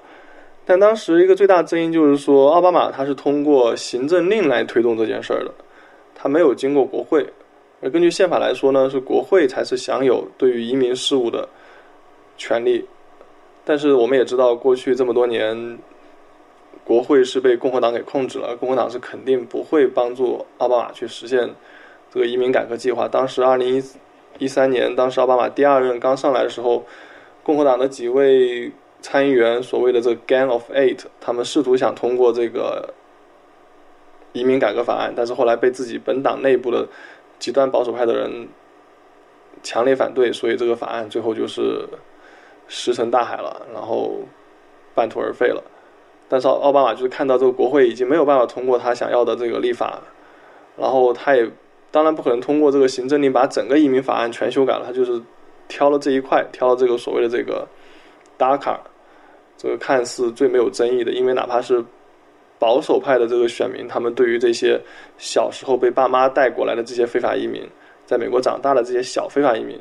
但当时一个最大争议就是说，奥巴马他是通过行政令来推动这件事儿的，他没有经过国会。而根据宪法来说呢，是国会才是享有对于移民事务的权利。但是我们也知道，过去这么多年，国会是被共和党给控制了。共和党是肯定不会帮助奥巴马去实现这个移民改革计划。当时二零一一三年，当时奥巴马第二任刚上来的时候，共和党的几位参议员，所谓的这个 Gang of Eight，他们试图想通过这个移民改革法案，但是后来被自己本党内部的。极端保守派的人强烈反对，所以这个法案最后就是石沉大海了，然后半途而废了。但是奥巴马就是看到这个国会已经没有办法通过他想要的这个立法，然后他也当然不可能通过这个行政令把整个移民法案全修改了，他就是挑了这一块，挑了这个所谓的这个 DACA，这个看似最没有争议的，因为哪怕是。保守派的这个选民，他们对于这些小时候被爸妈带过来的这些非法移民，在美国长大的这些小非法移民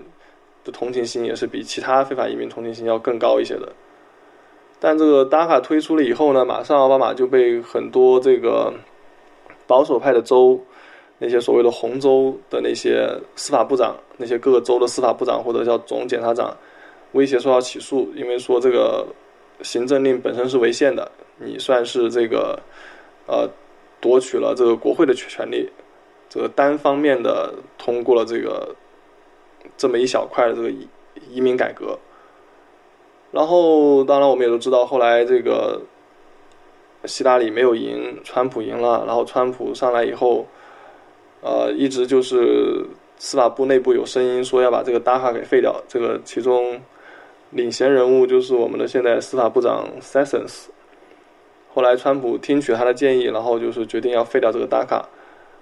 的同情心，也是比其他非法移民同情心要更高一些的。但这个 DACA 推出了以后呢，马上奥巴马就被很多这个保守派的州，那些所谓的红州的那些司法部长，那些各个州的司法部长或者叫总检察长，威胁说要起诉，因为说这个行政令本身是违宪的。你算是这个，呃，夺取了这个国会的权利，这个单方面的通过了这个这么一小块的这个移移民改革。然后，当然我们也都知道，后来这个希拉里没有赢，川普赢了。然后川普上来以后，呃，一直就是司法部内部有声音说要把这个 DACA 给废掉。这个其中领衔人物就是我们的现在司法部长 Sessions。后来，川普听取他的建议，然后就是决定要废掉这个 DACA，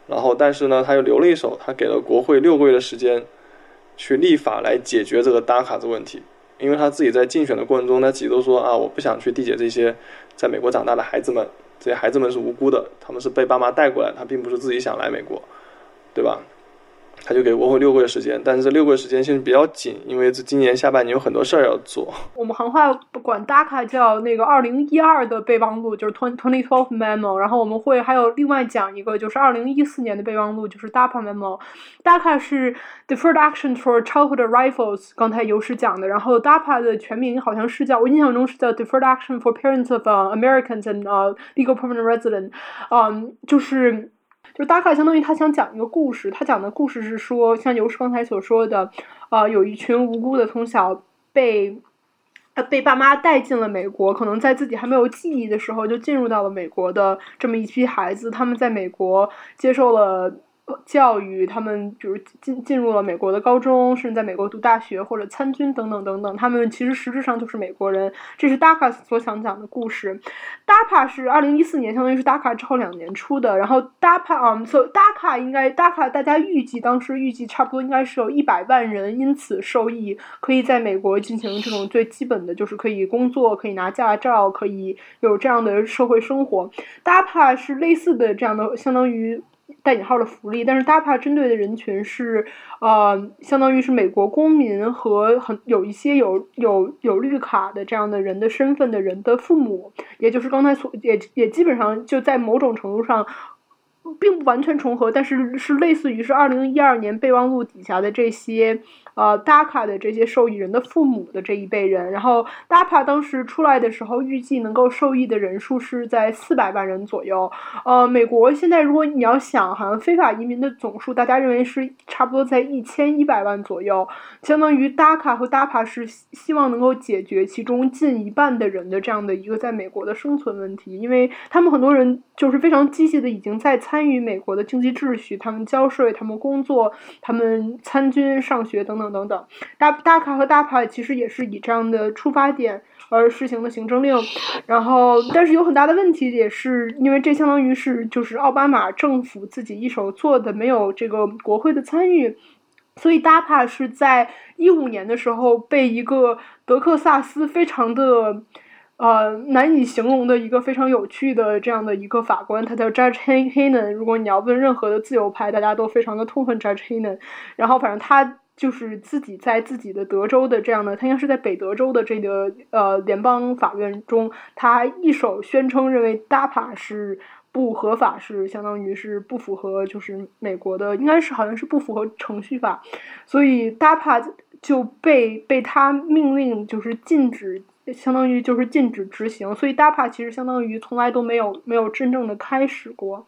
然后但是呢，他又留了一手，他给了国会六个月的时间，去立法来解决这个 DACA 这问题。因为他自己在竞选的过程中，他自己都说啊，我不想去缔结这些在美国长大的孩子们，这些孩子们是无辜的，他们是被爸妈带过来，他并不是自己想来美国，对吧？他就给国会六个月时间，但是这六个月时间现在比较紧，因为这今年下半年有很多事儿要做。我们行话管 DACA 叫那个二零一二的备忘录，就是 twenty twenty twelve memo。然后我们会还有另外讲一个，就是二零一四年的备忘录，就是 DAPA memo。DACA 是 Deferred Action for Childhood Arrivals，刚才尤师讲的。然后 DAPA 的全名好像是叫，我印象中是叫 Deferred Action for Parents of Americans and Legal Permanent Resident。嗯，就是。就 DACA 相当于他想讲一个故事，他讲的故事是说，像尤师刚才所说的，呃，有一群无辜的从小被，呃，被爸妈带进了美国，可能在自己还没有记忆的时候就进入到了美国的这么一批孩子，他们在美国接受了。教育，他们比如进进入了美国的高中，甚至在美国读大学或者参军等等等等，他们其实实质上就是美国人。这是 DACA 所想讲的故事。DAPA 是二零一四年，相当于是 DACA 之后两年出的。然后 DAPA 啊，所 DACA 应该 DACA 大家预计当时预计差不多应该是有一百万人因此受益，可以在美国进行这种最基本的就是可以工作，可以拿驾照，可以有这样的社会生活。DAPA 是类似的这样的，相当于。带引号的福利，但是 DAPA 针对的人群是，呃，相当于是美国公民和很有一些有有有绿卡的这样的人的身份的人的父母，也就是刚才所也也基本上就在某种程度上。并不完全重合，但是是类似于是二零一二年备忘录底下的这些呃 DACA 的这些受益人的父母的这一辈人。然后 DAPA 当时出来的时候，预计能够受益的人数是在四百万人左右。呃，美国现在如果你要想，好像非法移民的总数，大家认为是差不多在一千一百万左右，相当于 DACA 和 DAPA 是希望能够解决其中近一半的人的这样的一个在美国的生存问题，因为他们很多人就是非常积极的已经在。参与美国的经济秩序，他们交税，他们工作，他们参军、上学等等等等。大大卡和大帕其实也是以这样的出发点而实行的行政令。然后，但是有很大的问题，也是因为这相当于是就是奥巴马政府自己一手做的，没有这个国会的参与，所以大帕是在一五年的时候被一个德克萨斯非常的。呃，难以形容的一个非常有趣的这样的一个法官，他叫 Judge Hanen。如果你要问任何的自由派，大家都非常的痛恨 Judge Hanen。然后，反正他就是自己在自己的德州的这样的，他应该是在北德州的这个呃联邦法院中，他一手宣称认为 DAPA 是不合法，是相当于是不符合就是美国的，应该是好像是不符合程序法，所以 DAPA 就被被他命令就是禁止。相当于就是禁止执行，所以 DAPA 其实相当于从来都没有没有真正的开始过，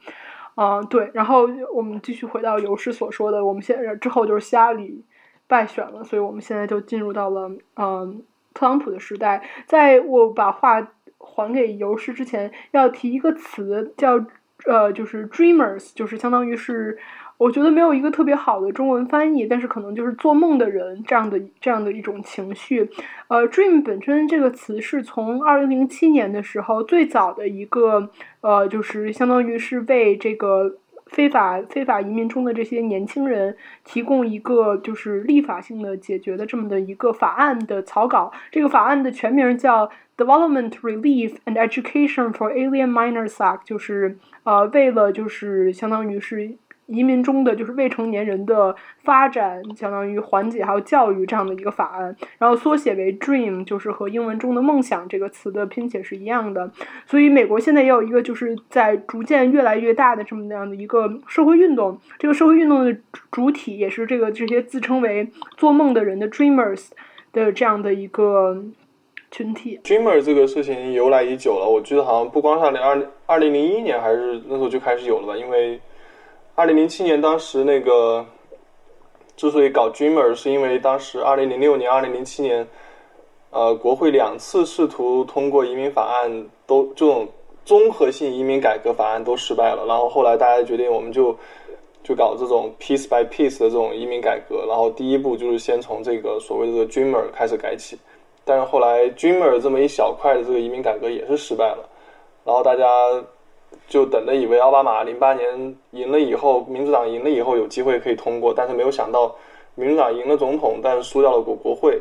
啊对，然后我们继续回到尤氏所说的，我们现在之后就是希拉里败选了，所以我们现在就进入到了嗯特朗普的时代。在我把话还给尤氏之前，要提一个词叫呃就是 Dreamers，就是相当于是。我觉得没有一个特别好的中文翻译，但是可能就是做梦的人这样的这样的一种情绪。呃，dream 本身这个词是从二零零七年的时候最早的一个呃，就是相当于是为这个非法非法移民中的这些年轻人提供一个就是立法性的解决的这么的一个法案的草稿。这个法案的全名叫 Development Relief and Education for Alien Minors Act，就是呃为了就是相当于是。移民中的就是未成年人的发展，相当于缓解还有教育这样的一个法案，然后缩写为 Dream，就是和英文中的梦想这个词的拼写是一样的。所以美国现在也有一个就是在逐渐越来越大的这么那样的一个社会运动，这个社会运动的主体也是这个这些自称为做梦的人的 Dreamers 的这样的一个群体。Dreamer 这个事情由来已久了，我记得好像不光是二二零零一年，还是那时候就开始有了吧，因为。二零零七年，当时那个之所以搞 Dreamer，是因为当时二零零六年、二零零七年，呃，国会两次试图通过移民法案，都这种综合性移民改革法案都失败了。然后后来大家决定，我们就就搞这种 piece by piece 的这种移民改革。然后第一步就是先从这个所谓的 Dreamer 开始改起。但是后来 Dreamer 这么一小块的这个移民改革也是失败了。然后大家。就等着以为奥巴马零八年赢了以后，民主党赢了以后有机会可以通过，但是没有想到民主党赢了总统，但是输掉了国国会，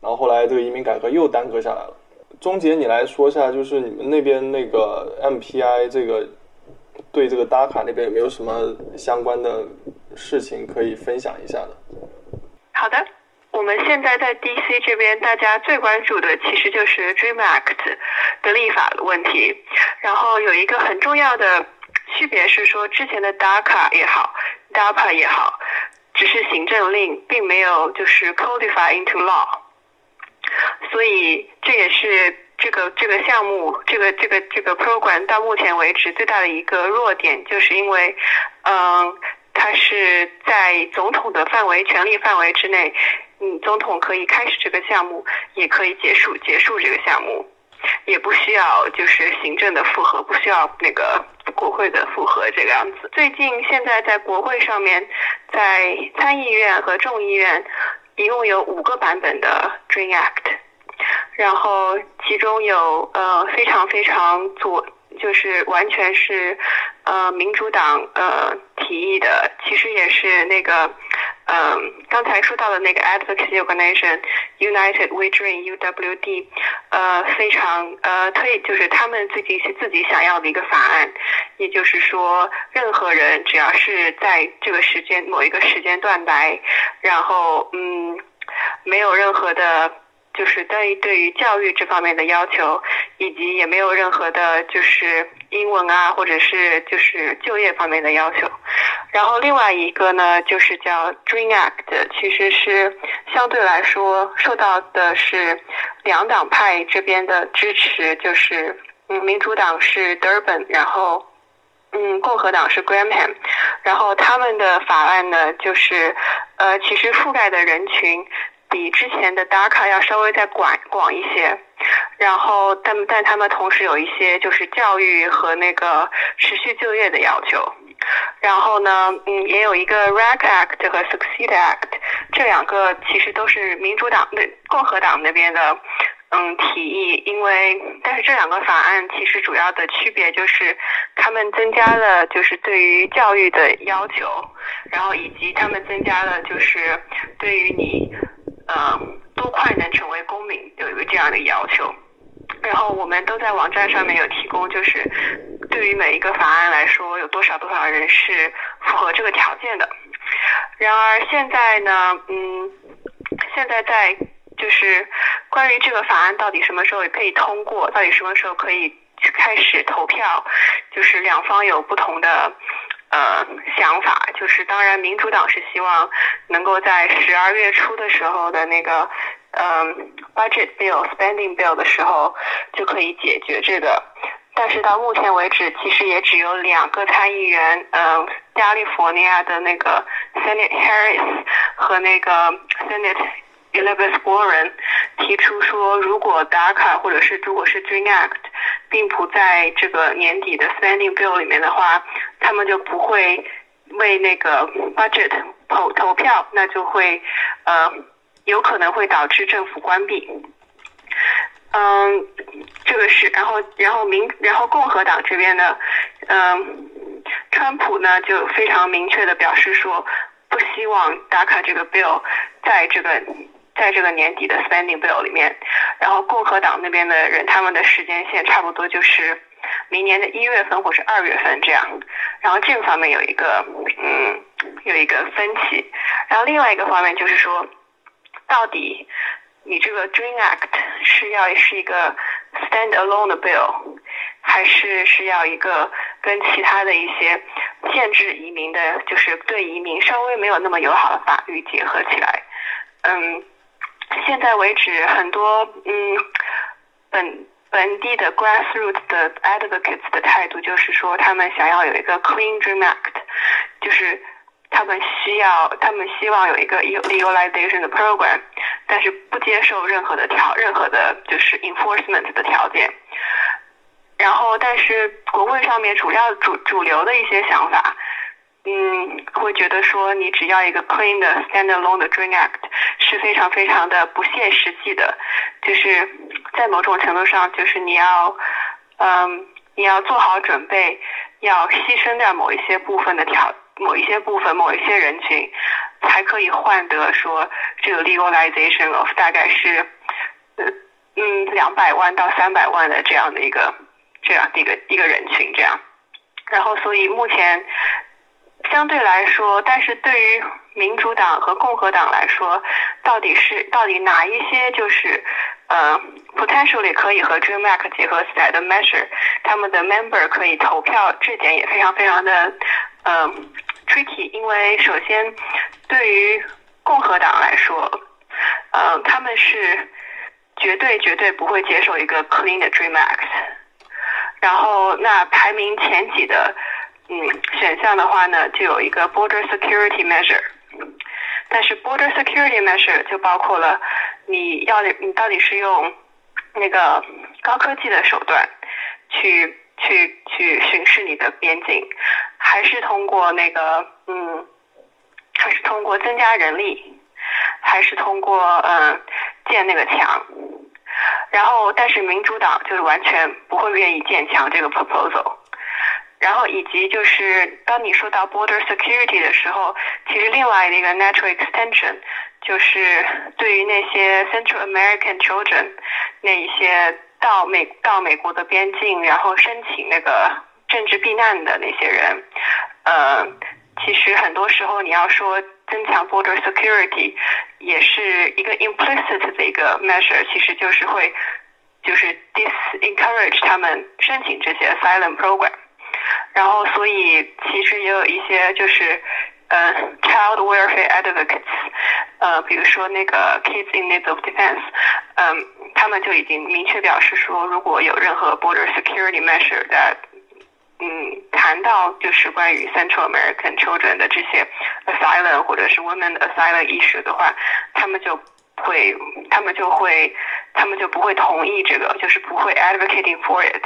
然后后来这个移民改革又耽搁下来了。钟杰，你来说一下，就是你们那边那个 MPI 这个对这个 DACA 那边有没有什么相关的事情可以分享一下的？好的，我们现在在 DC 这边，大家最关注的其实就是 Dream Act 的立法问题。然后有一个很重要的区别是说，之前的 DACA 也好，DAPA 也好，只是行政令，并没有就是 codify into law。所以这也是这个这个项目，这个这个这个 program 到目前为止最大的一个弱点，就是因为，嗯。它是在总统的范围、权力范围之内，嗯，总统可以开始这个项目，也可以结束结束这个项目，也不需要就是行政的复核，不需要那个国会的复核这个样子。最近现在在国会上面，在参议院和众议院，一共有五个版本的 Dream Act，然后其中有呃非常非常左。就是完全是，呃，民主党呃提议的，其实也是那个，嗯，刚才说到的那个 Advocacy Organization United We Dream UWD，呃，非常呃推，就是他们最近是自己想要的一个法案，也就是说，任何人只要是在这个时间某一个时间段来，然后嗯，没有任何的。就是对对于教育这方面的要求，以及也没有任何的，就是英文啊，或者是就是就业方面的要求。然后另外一个呢，就是叫 Dream Act，其实是相对来说受到的是两党派这边的支持，就是嗯，民主党是 Durbin，然后嗯，共和党是 Graham，然后他们的法案呢，就是呃，其实覆盖的人群。比之前的 DACA 要稍微再广广一些，然后但但他们同时有一些就是教育和那个持续就业的要求，然后呢，嗯，也有一个 RAC Act 和 Succeed Act，这两个其实都是民主党的共和党那边的嗯提议，因为但是这两个法案其实主要的区别就是他们增加了就是对于教育的要求，然后以及他们增加了就是对于你。呃，多快能成为公民有一个这样的要求，然后我们都在网站上面有提供，就是对于每一个法案来说，有多少多少人是符合这个条件的。然而现在呢，嗯，现在在就是关于这个法案到底什么时候也可以通过，到底什么时候可以去开始投票，就是两方有不同的。呃，想法就是，当然，民主党是希望能够在十二月初的时候的那个，嗯，budget bill、spending bill 的时候就可以解决这个。但是到目前为止，其实也只有两个参议员，嗯，加利福尼亚的那个 Senate Harris 和那个 Senate Elizabeth Warren 提出说，如果 DACA 或者是如果是 Dream Act 并不在这个年底的 spending bill 里面的话。他们就不会为那个 budget 投投票，那就会呃有可能会导致政府关闭。嗯，这个是，然后然后民然后共和党这边呢，嗯，川普呢就非常明确的表示说，不希望打卡这个 bill 在这个在这个年底的 spending bill 里面。然后共和党那边的人，他们的时间线差不多就是。明年的一月份或是二月份这样，然后这个方面有一个嗯有一个分歧，然后另外一个方面就是说，到底你这个 Dream Act 是要是一个 stand alone 的 bill，还是是要一个跟其他的一些限制移民的，就是对移民稍微没有那么友好的法律结合起来？嗯，现在为止很多嗯本。本地的 grassroots 的 advocates 的态度就是说，他们想要有一个 clean dream act，就是他们需要，他们希望有一个 legalization 的 program，但是不接受任何的条，任何的就是 enforcement 的条件。然后，但是国会上面主要主主流的一些想法。嗯，会觉得说你只要一个 clean 的 standalone 的 Dream Act 是非常非常的不切实际的，就是在某种程度上，就是你要，嗯，你要做好准备，要牺牲掉某一些部分的条，某一些部分，某一些人群，才可以换得说这个 legalization of 大概是呃，嗯，两百万到三百万的这样的一个这样的一个一个人群这样，然后所以目前。相对来说，但是对于民主党和共和党来说，到底是到底哪一些就是呃 potentially 可以和 Dream Act 结合起来的 measure，他们的 member 可以投票，这点也非常非常的呃 tricky，因为首先对于共和党来说，呃他们是绝对绝对不会接受一个 clean 的 Dream Act，然后那排名前几的。嗯，选项的话呢，就有一个 border security measure，但是 border security measure 就包括了你要你到底是用那个高科技的手段去去去巡视你的边境，还是通过那个嗯，还是通过增加人力，还是通过嗯建那个墙，然后但是民主党就是完全不会愿意建墙这个 proposal。然后以及就是当你说到 border security 的时候，其实另外一个 natural extension 就是对于那些 Central American children 那一些到美到美国的边境，然后申请那个政治避难的那些人，呃，其实很多时候你要说增强 border security 也是一个 implicit 的一个 measure，其实就是会就是 disencourage 他们申请这些 asylum program。然后，所以其实也有一些就是，呃，child welfare advocates，呃，比如说那个 Kids in Need of Defense，嗯，他们就已经明确表示说，如果有任何 border security measure that，嗯，谈到就是关于 Central American children 的这些 asylum 或者是 women asylum issue 的话，他们就会，他们就会，他们就不会同意这个，就是不会 advocating for it。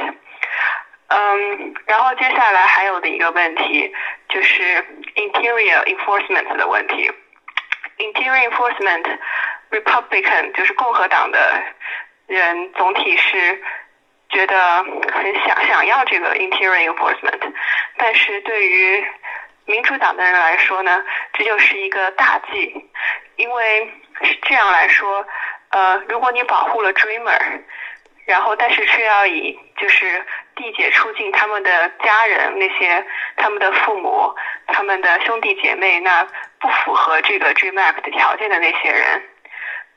嗯，然后接下来还有的一个问题就是 interior enforcement 的问题。interior enforcement Republican 就是共和党的人总体是觉得很想想要这个 interior enforcement，但是对于民主党的人来说呢，这就是一个大忌，因为是这样来说，呃，如果你保护了 dreamer。然后，但是却要以就是缔结出境他们的家人那些他们的父母、他们的兄弟姐妹，那不符合这个 Dream Act 的条件的那些人，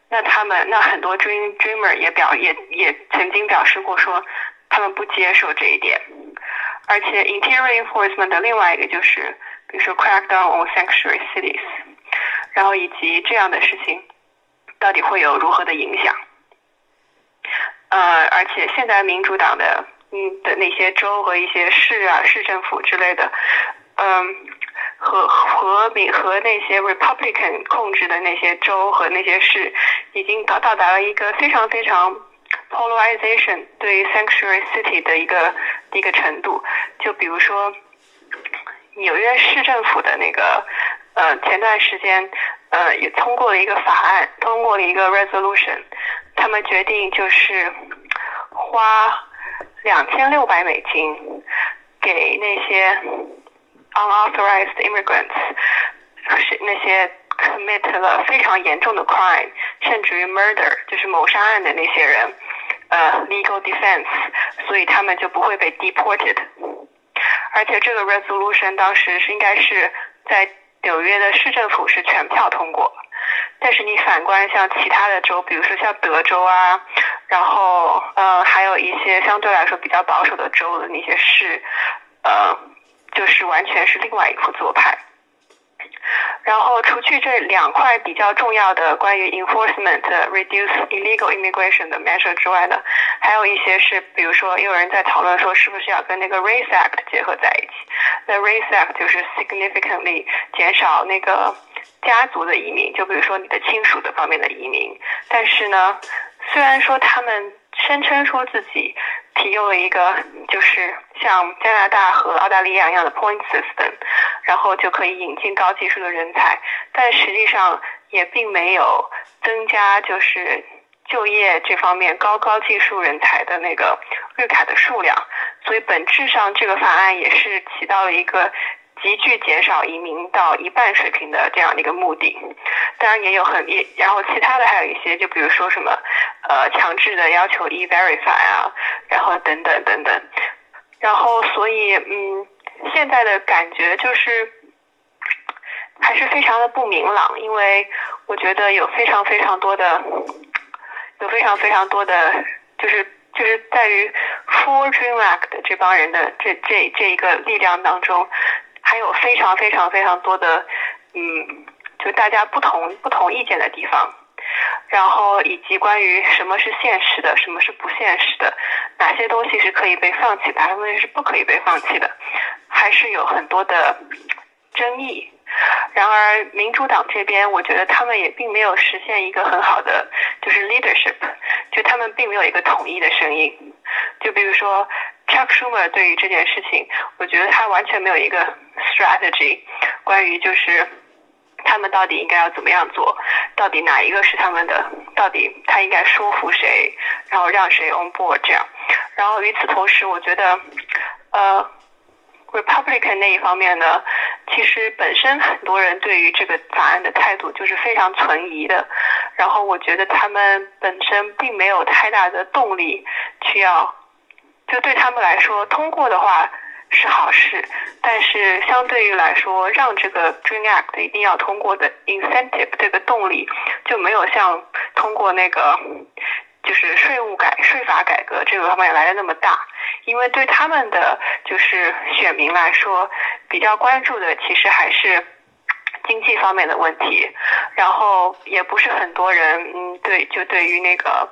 那他们那很多 Dream Dreamer 也表也也曾经表示过说，他们不接受这一点。而且 Interior Enforcement 的另外一个就是，比如说 Crackdown on Sanctuary Cities，然后以及这样的事情到底会有如何的影响？呃，而且现在民主党的嗯的那些州和一些市啊市政府之类的，嗯，和和民和那些 Republican 控制的那些州和那些市，已经到到达了一个非常非常 polarization 对 sanctuary city 的一个一个程度。就比如说纽约市政府的那个呃前段时间呃也通过了一个法案，通过了一个 resolution。他们决定就是花两千六百美金给那些 unauthorized immigrants，是那些 commit 了非常严重的 crime，甚至于 murder，就是谋杀案的那些人，呃，legal defense，所以他们就不会被 deported。而且这个 resolution 当时是应该是在纽约的市政府是全票通过。但是你反观像其他的州，比如说像德州啊，然后呃还有一些相对来说比较保守的州的那些市，呃，就是完全是另外一副做派。然后除去这两块比较重要的关于 enforcement reduce illegal immigration 的 measure 之外呢，还有一些是，比如说也有人在讨论说，是不是要跟那个 Race Act 结合在一起？那 Race Act 就是 significantly 减少那个。家族的移民，就比如说你的亲属的方面的移民，但是呢，虽然说他们声称说自己提用了一个就是像加拿大和澳大利亚一样的 point system，然后就可以引进高技术的人才，但实际上也并没有增加就是就业这方面高高技术人才的那个绿卡的数量，所以本质上这个法案也是起到了一个。急剧减少移民到一半水平的这样的一个目的，当然也有很也，然后其他的还有一些，就比如说什么，呃，强制的要求 e verify 啊，然后等等等等，然后所以嗯，现在的感觉就是，还是非常的不明朗，因为我觉得有非常非常多的，有非常非常多的，就是就是在于 For Dream Act 的这帮人的这这这一个力量当中，还有非常非常非常多的，嗯，就大家不同不同意见的地方。然后以及关于什么是现实的，什么是不现实的，哪些东西是可以被放弃的，哪些东西是不可以被放弃的，还是有很多的争议。然而民主党这边，我觉得他们也并没有实现一个很好的就是 leadership，就他们并没有一个统一的声音。就比如说 Chuck Schumer 对于这件事情，我觉得他完全没有一个 strategy，关于就是。他们到底应该要怎么样做？到底哪一个是他们的？到底他应该说服谁，然后让谁 on board 这样？然后与此同时，我觉得，呃，Republican 那一方面呢，其实本身很多人对于这个法案的态度就是非常存疑的。然后我觉得他们本身并没有太大的动力去要，就对他们来说，通过的话。是好事，但是相对于来说，让这个 Dream Act 一定要通过的 incentive 这个动力就没有像通过那个就是税务改税法改革这个方面来的那么大，因为对他们的就是选民来说，比较关注的其实还是经济方面的问题，然后也不是很多人嗯对就对于那个。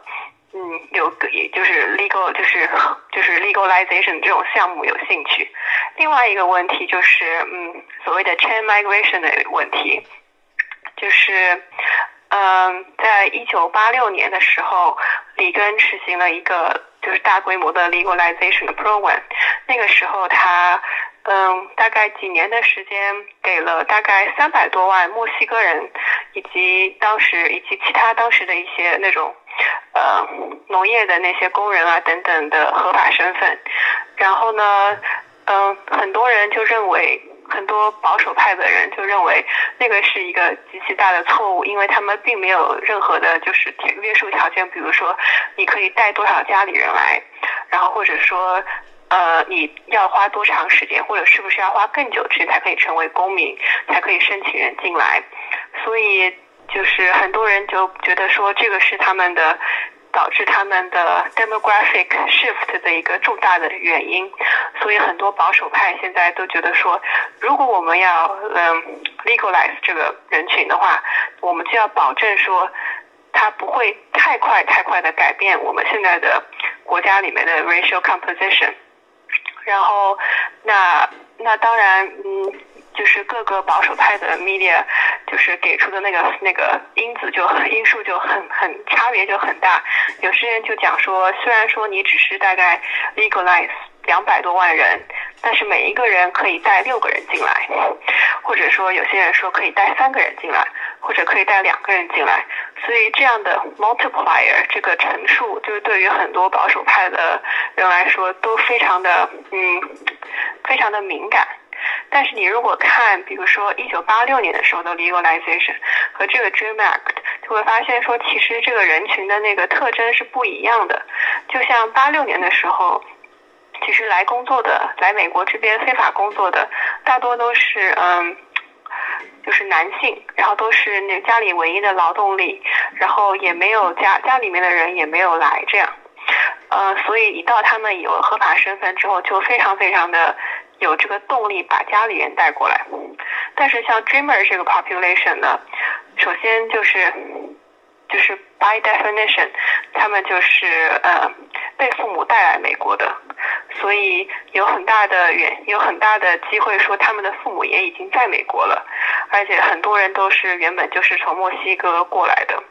嗯，有也就是 legal，就是就是 legalization 这种项目有兴趣。另外一个问题就是，嗯，所谓的 chain migration 的问题，就是，嗯，在一九八六年的时候，里根实行了一个就是大规模的 legalization 的 program。那个时候他，嗯，大概几年的时间，给了大概三百多万墨西哥人，以及当时以及其他当时的一些那种。呃，农业的那些工人啊，等等的合法身份，然后呢，嗯，很多人就认为，很多保守派的人就认为那个是一个极其大的错误，因为他们并没有任何的就是约束条件，比如说你可以带多少家里人来，然后或者说，呃，你要花多长时间，或者是不是要花更久时间才可以成为公民，才可以申请人进来，所以。就是很多人就觉得说这个是他们的导致他们的 demographic shift 的一个重大的原因，所以很多保守派现在都觉得说，如果我们要嗯 legalize 这个人群的话，我们就要保证说，它不会太快太快的改变我们现在的国家里面的 racial composition。然后，那那当然嗯。就是各个保守派的 media，就是给出的那个那个因子就因数就很很差别就很大。有些人就讲说，虽然说你只是大概 legalize 两百多万人，但是每一个人可以带六个人进来，或者说有些人说可以带三个人进来，或者可以带两个人进来。所以这样的 multiplier 这个乘数，就是对于很多保守派的人来说都非常的嗯，非常的敏感。但是你如果看，比如说一九八六年的时候的 legalization 和这个 Dream Act，就会发现说，其实这个人群的那个特征是不一样的。就像八六年的时候，其实来工作的，来美国这边非法工作的，大多都是嗯，就是男性，然后都是那家里唯一的劳动力，然后也没有家家里面的人也没有来这样，呃，所以一到他们有合法身份之后，就非常非常的。有这个动力把家里人带过来，但是像 Dreamer 这个 population 呢，首先就是就是 by definition，他们就是呃被父母带来美国的，所以有很大的原有很大的机会说他们的父母也已经在美国了，而且很多人都是原本就是从墨西哥过来的，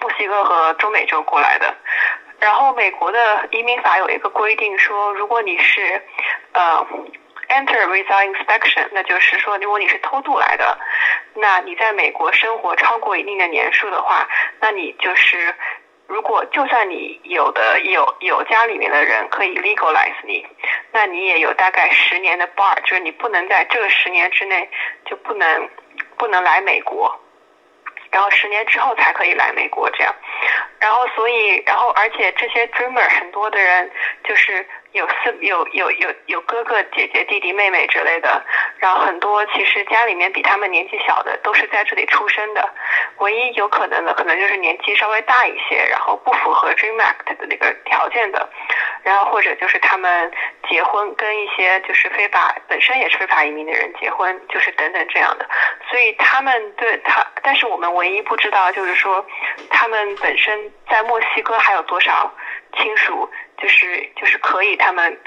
墨西哥和中美洲过来的，然后美国的移民法有一个规定说，如果你是呃。Enter without inspection，那就是说，如果你是偷渡来的，那你在美国生活超过一定的年数的话，那你就是，如果就算你有的有有家里面的人可以 legalize 你，那你也有大概十年的 bar，就是你不能在这个十年之内就不能不能来美国，然后十年之后才可以来美国这样，然后所以然后而且这些 dreamer 很多的人就是。有四有有有有哥哥姐姐弟弟妹妹之类的，然后很多其实家里面比他们年纪小的都是在这里出生的，唯一有可能的可能就是年纪稍微大一些，然后不符合 Dream Act 的那个条件的，然后或者就是他们结婚跟一些就是非法本身也是非法移民的人结婚，就是等等这样的，所以他们对他，但是我们唯一不知道就是说他们本身在墨西哥还有多少亲属。就是就是可以，他们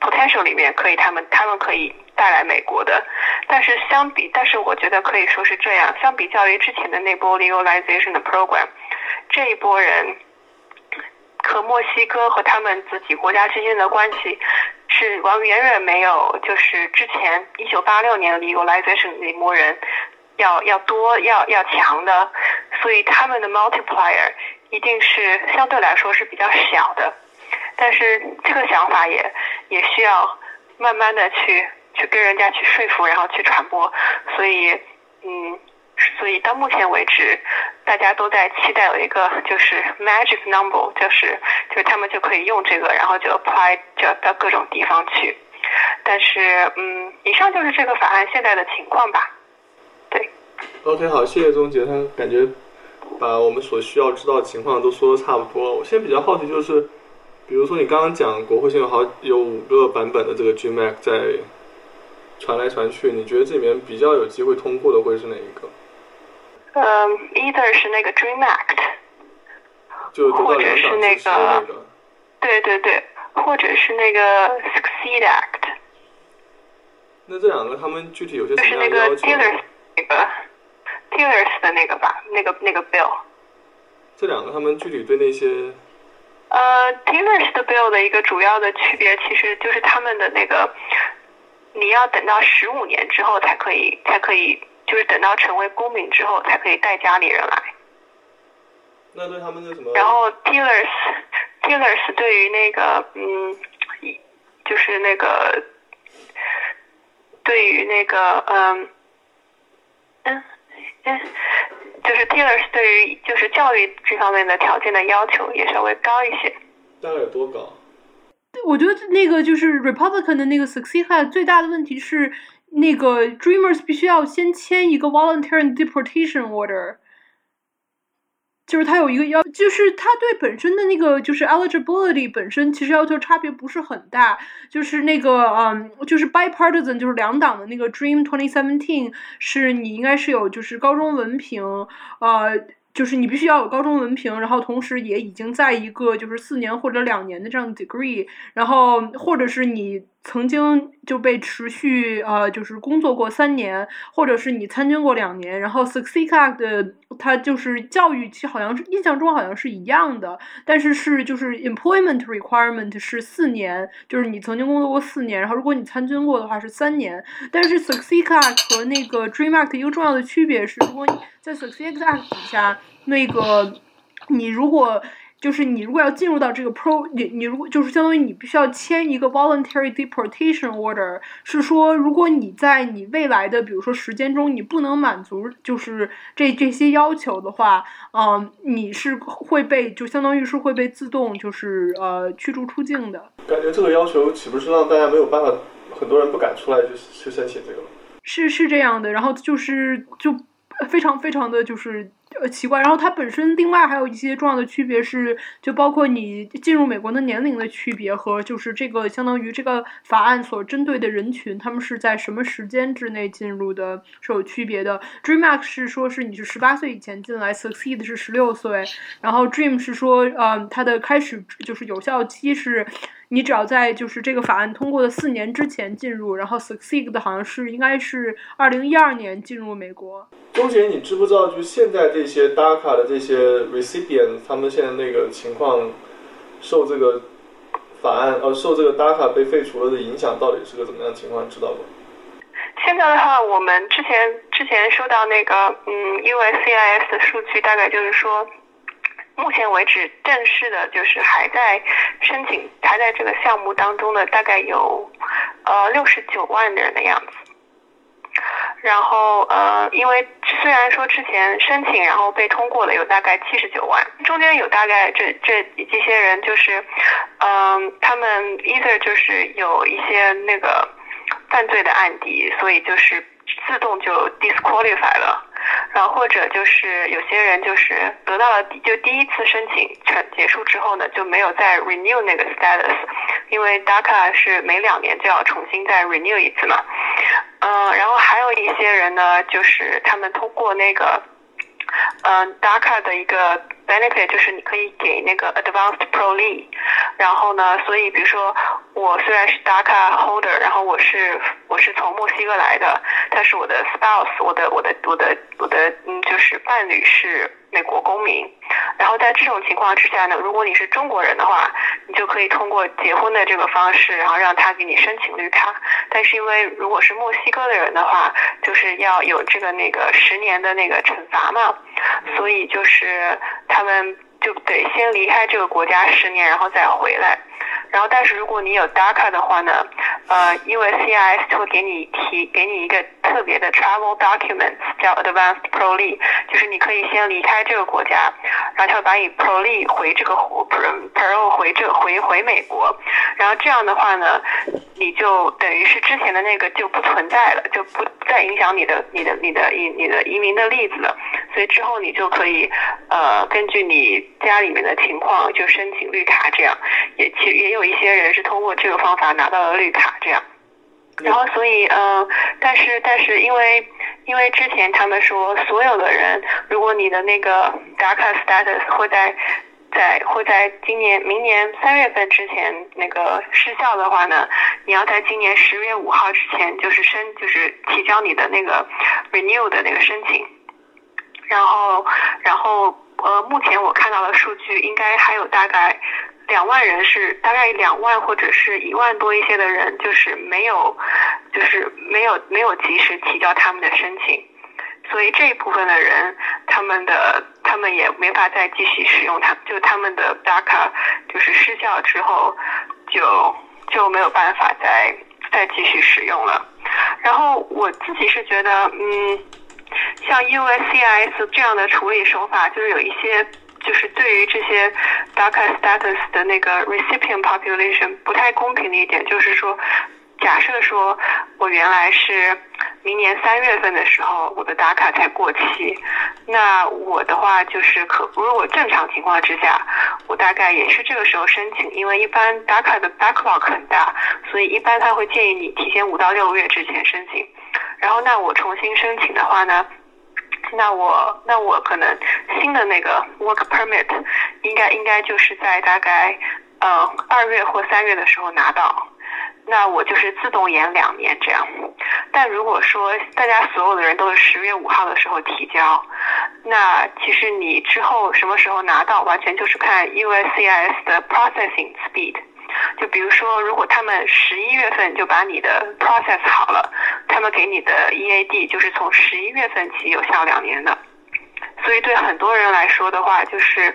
potential 里面可以，他们他们可以带来美国的，但是相比，但是我觉得可以说是这样，相比较于之前的那波 legalization 的 program，这一波人和墨西哥和他们自己国家之间的关系是完远远没有，就是之前一九八六年 legalization 那波人要要多要要强的，所以他们的 multiplier 一定是相对来说是比较小的。但是这个想法也也需要慢慢的去去跟人家去说服，然后去传播。所以，嗯，所以到目前为止，大家都在期待有一个就是 magic number，就是就是他们就可以用这个，然后就 apply 就到各种地方去。但是，嗯，以上就是这个法案现在的情况吧。对。OK，好，谢谢钟杰，他感觉把我们所需要知道的情况都说的差不多。我现在比较好奇就是。比如说，你刚刚讲国会现有好有五个版本的这个 Dream Act 在传来传去，你觉得这里面比较有机会通过的会是哪一个？嗯，either 是那个 Dream Act，就或者是那个，对对对，或者是那个 Succeed Act。那这两个他们具体有些什么样的要求？就是那个 Dealers 那个 Dealers 的那个吧，那个那个 Bill。这两个他们具体对那些。呃 t i l e r s 的 bill 的一个主要的区别，其实就是他们的那个，你要等到十五年之后才可以，才可以，就是等到成为公民之后才可以带家里人来。那对他们的什么？然后 t i l e r s t i l e r s 对于那个，嗯，就是那个，对于那个，嗯，嗯，嗯。就是 Taylor 对于就是教育这方面的条件的要求也稍微高一些。大概有多高？我觉得那个就是 Republican 的那个 Succeed Act 最大的问题是，那个 Dreamers 必须要先签一个 Voluntary Deportation Order。就是他有一个要，就是他对本身的那个就是 eligibility 本身其实要求差别不是很大，就是那个嗯，就是 bipartisan 就是两党的那个 Dream Twenty Seventeen 是你应该是有就是高中文凭，呃。就是你必须要有高中文凭，然后同时也已经在一个就是四年或者两年的这样的 degree，然后或者是你曾经就被持续呃就是工作过三年，或者是你参军过两年，然后 Succeed Act 它就是教育其实好像是印象中好像是一样的，但是是就是 employment requirement 是四年，就是你曾经工作过四年，然后如果你参军过的话是三年，但是 Succeed Act 和那个 Dream Act 一个重要的区别是，如果你在 Succeed Act 底下。那个，你如果就是你如果要进入到这个 pro，你你如果就是相当于你必须要签一个 voluntary deportation order，是说如果你在你未来的比如说时间中你不能满足就是这这些要求的话，嗯，你是会被就相当于是会被自动就是呃驱逐出境的。感觉这个要求岂不是让大家没有办法，很多人不敢出来去去申请这个了？是是这样的，然后就是就非常非常的就是。呃，奇怪。然后它本身另外还有一些重要的区别是，就包括你进入美国的年龄的区别和就是这个相当于这个法案所针对的人群，他们是在什么时间之内进入的，是有区别的。Dream Act 是说是你是十八岁以前进来，Succeed 是十六岁，然后 Dream 是说，呃，它的开始就是有效期是。你只要在就是这个法案通过的四年之前进入，然后 Succeed 的好像是应该是二零一二年进入美国。钟姐，你知不知道就现在这这些 DACA 的这些 recipient，他们现在那个情况受这个法案呃受这个 DACA 被废除了的影响到底是个怎么样的情况？知道不？现在的话，我们之前之前收到那个嗯 USCIS 的数据，大概就是说。目前为止，正式的就是还在申请，还在这个项目当中的大概有呃六十九万人的样子。然后呃，因为虽然说之前申请然后被通过了有大概七十九万，中间有大概这这这些人就是，嗯、他们 either 就是有一些那个犯罪的案底，所以就是自动就 disqualify 了。然后或者就是有些人就是得到了就第一次申请成结束之后呢，就没有再 renew 那个 status，因为 DACA 是每两年就要重新再 renew 一次嘛。嗯，然后还有一些人呢，就是他们通过那个，嗯，DACA 的一个 benefit 就是你可以给那个 advanced proly，然后呢，所以比如说我虽然是 DACA holder，然后我是我是从墨西哥来的，但是我的 spouse，我的我的我的我的嗯，就是伴侣是美国公民，然后在这种情况之下呢，如果你是中国人的话，你就可以通过结婚的这个方式，然后让他给你申请绿卡。但是因为如果是墨西哥的人的话，就是要有这个那个十年的那个惩罚嘛，所以就是他们就得先离开这个国家十年，然后再回来。然后，但是如果你有 DACA 的话呢，呃，因为 CIS 会给你提给你一个特别的 travel documents，叫 advanced pro l e 就是你可以先离开这个国家，然后他会把你 pro l e 回这个 Pro 回这回回美国，然后这样的话呢，你就等于是之前的那个就不存在了，就不再影响你的你的你的移你的移民的例子了，所以之后你就可以呃根据你家里面的情况就申请绿卡，这样也其实也有一些人是通过这个方法拿到了绿卡，这样。然后，所以，嗯、呃，但是，但是，因为，因为之前他们说，所有的人，如果你的那个 DACA status 会在，在会在今年、明年三月份之前那个失效的话呢，你要在今年十月五号之前，就是申，就是提交你的那个 renew 的那个申请。然后，然后，呃，目前我看到的数据，应该还有大概。两万人是大概两万或者是一万多一些的人，就是没有，就是没有没有及时提交他们的申请，所以这一部分的人，他们的他们也没法再继续使用它，就他们的 DACA 就是失效之后，就就没有办法再再继续使用了。然后我自己是觉得，嗯，像 USCS 这样的处理手法，就是有一些。就是对于这些 DACA status 的那个 recipient population 不太公平的一点，就是说，假设说我原来是明年三月份的时候，我的 DACA 才过期，那我的话就是可，如果正常情况之下，我大概也是这个时候申请，因为一般 DACA 的 backlog 很大，所以一般他会建议你提前五到六个月之前申请，然后那我重新申请的话呢？那我那我可能新的那个 work permit 应该应该就是在大概呃二月或三月的时候拿到，那我就是自动延两年这样。但如果说大家所有的人都是十月五号的时候提交，那其实你之后什么时候拿到，完全就是看 USCIS 的 processing speed。就比如说，如果他们十一月份就把你的 process 好了，他们给你的 EAD 就是从十一月份起有效两年的。所以对很多人来说的话，就是，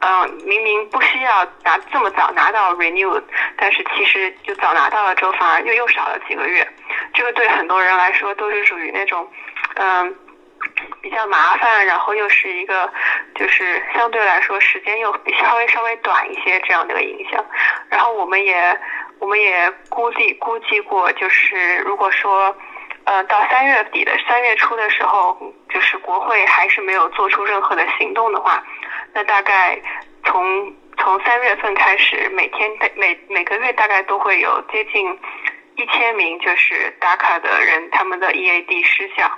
嗯、明明不需要拿这么早拿到 renew，但是其实就早拿到了之后，反而又又少了几个月。这个对很多人来说都是属于那种，嗯、比较麻烦，然后又是一个，就是相对来说时间又 稍微稍微短一些这样的一个影响。然后我们也我们也估计估计过，就是如果说，呃，到三月底的三月初的时候，就是国会还是没有做出任何的行动的话，那大概从从三月份开始，每天每每个月大概都会有接近。一千名就是打卡的人，他们的 EAD 失效，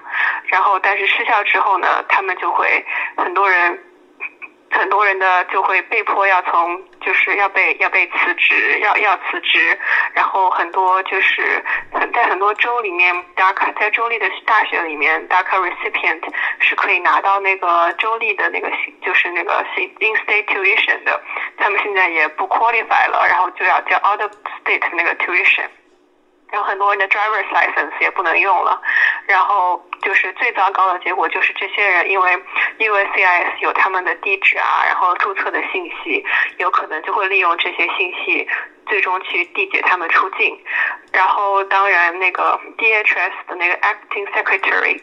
然后但是失效之后呢，他们就会很多人，很多人的就会被迫要从就是要被要被辞职，要要辞职，然后很多就是在很多州里面打卡在州立的大学里面打卡 recipient 是可以拿到那个州立的那个就是那个 in-state tuition 的，他们现在也不 qualify 了，然后就要交 out of state 那个 tuition。然后很多人的 driver's license 也不能用了，然后就是最糟糕的结果就是这些人因为 USCIS 有他们的地址啊，然后注册的信息，有可能就会利用这些信息，最终去缔结他们出境。然后当然那个 DHS 的那个 acting secretary。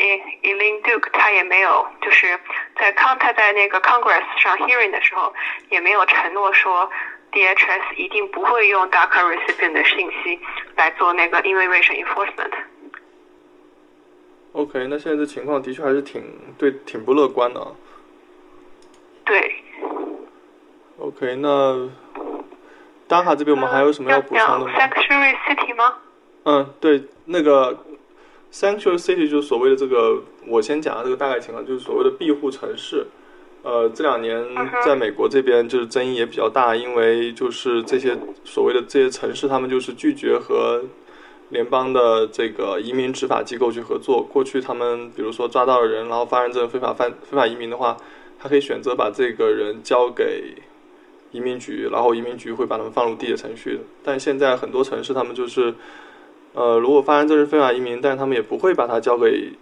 Eileen Duke 他也没有，就是在康他在那个 Congress 上 hearing 的时候，也没有承诺说 DHS 一定不会用 DACA recipient 的信息来做那个 immigration enforcement。OK，那现在这情况的确还是挺对，挺不乐观的。对。OK，那 DACA 这边我们还有什么要补充的吗？Sanctuary City 吗？嗯，对，那个。Sanctuary City 就是所谓的这个，我先讲的这个大概情况，就是所谓的庇护城市。呃，这两年在美国这边就是争议也比较大，因为就是这些所谓的这些城市，他们就是拒绝和联邦的这个移民执法机构去合作。过去他们比如说抓到了人，然后发现这个非法犯非法移民的话，他可以选择把这个人交给移民局，然后移民局会把他们放入地铁程序。但现在很多城市他们就是。呃，如果发现这是非法移民，但是他们也不会把它交给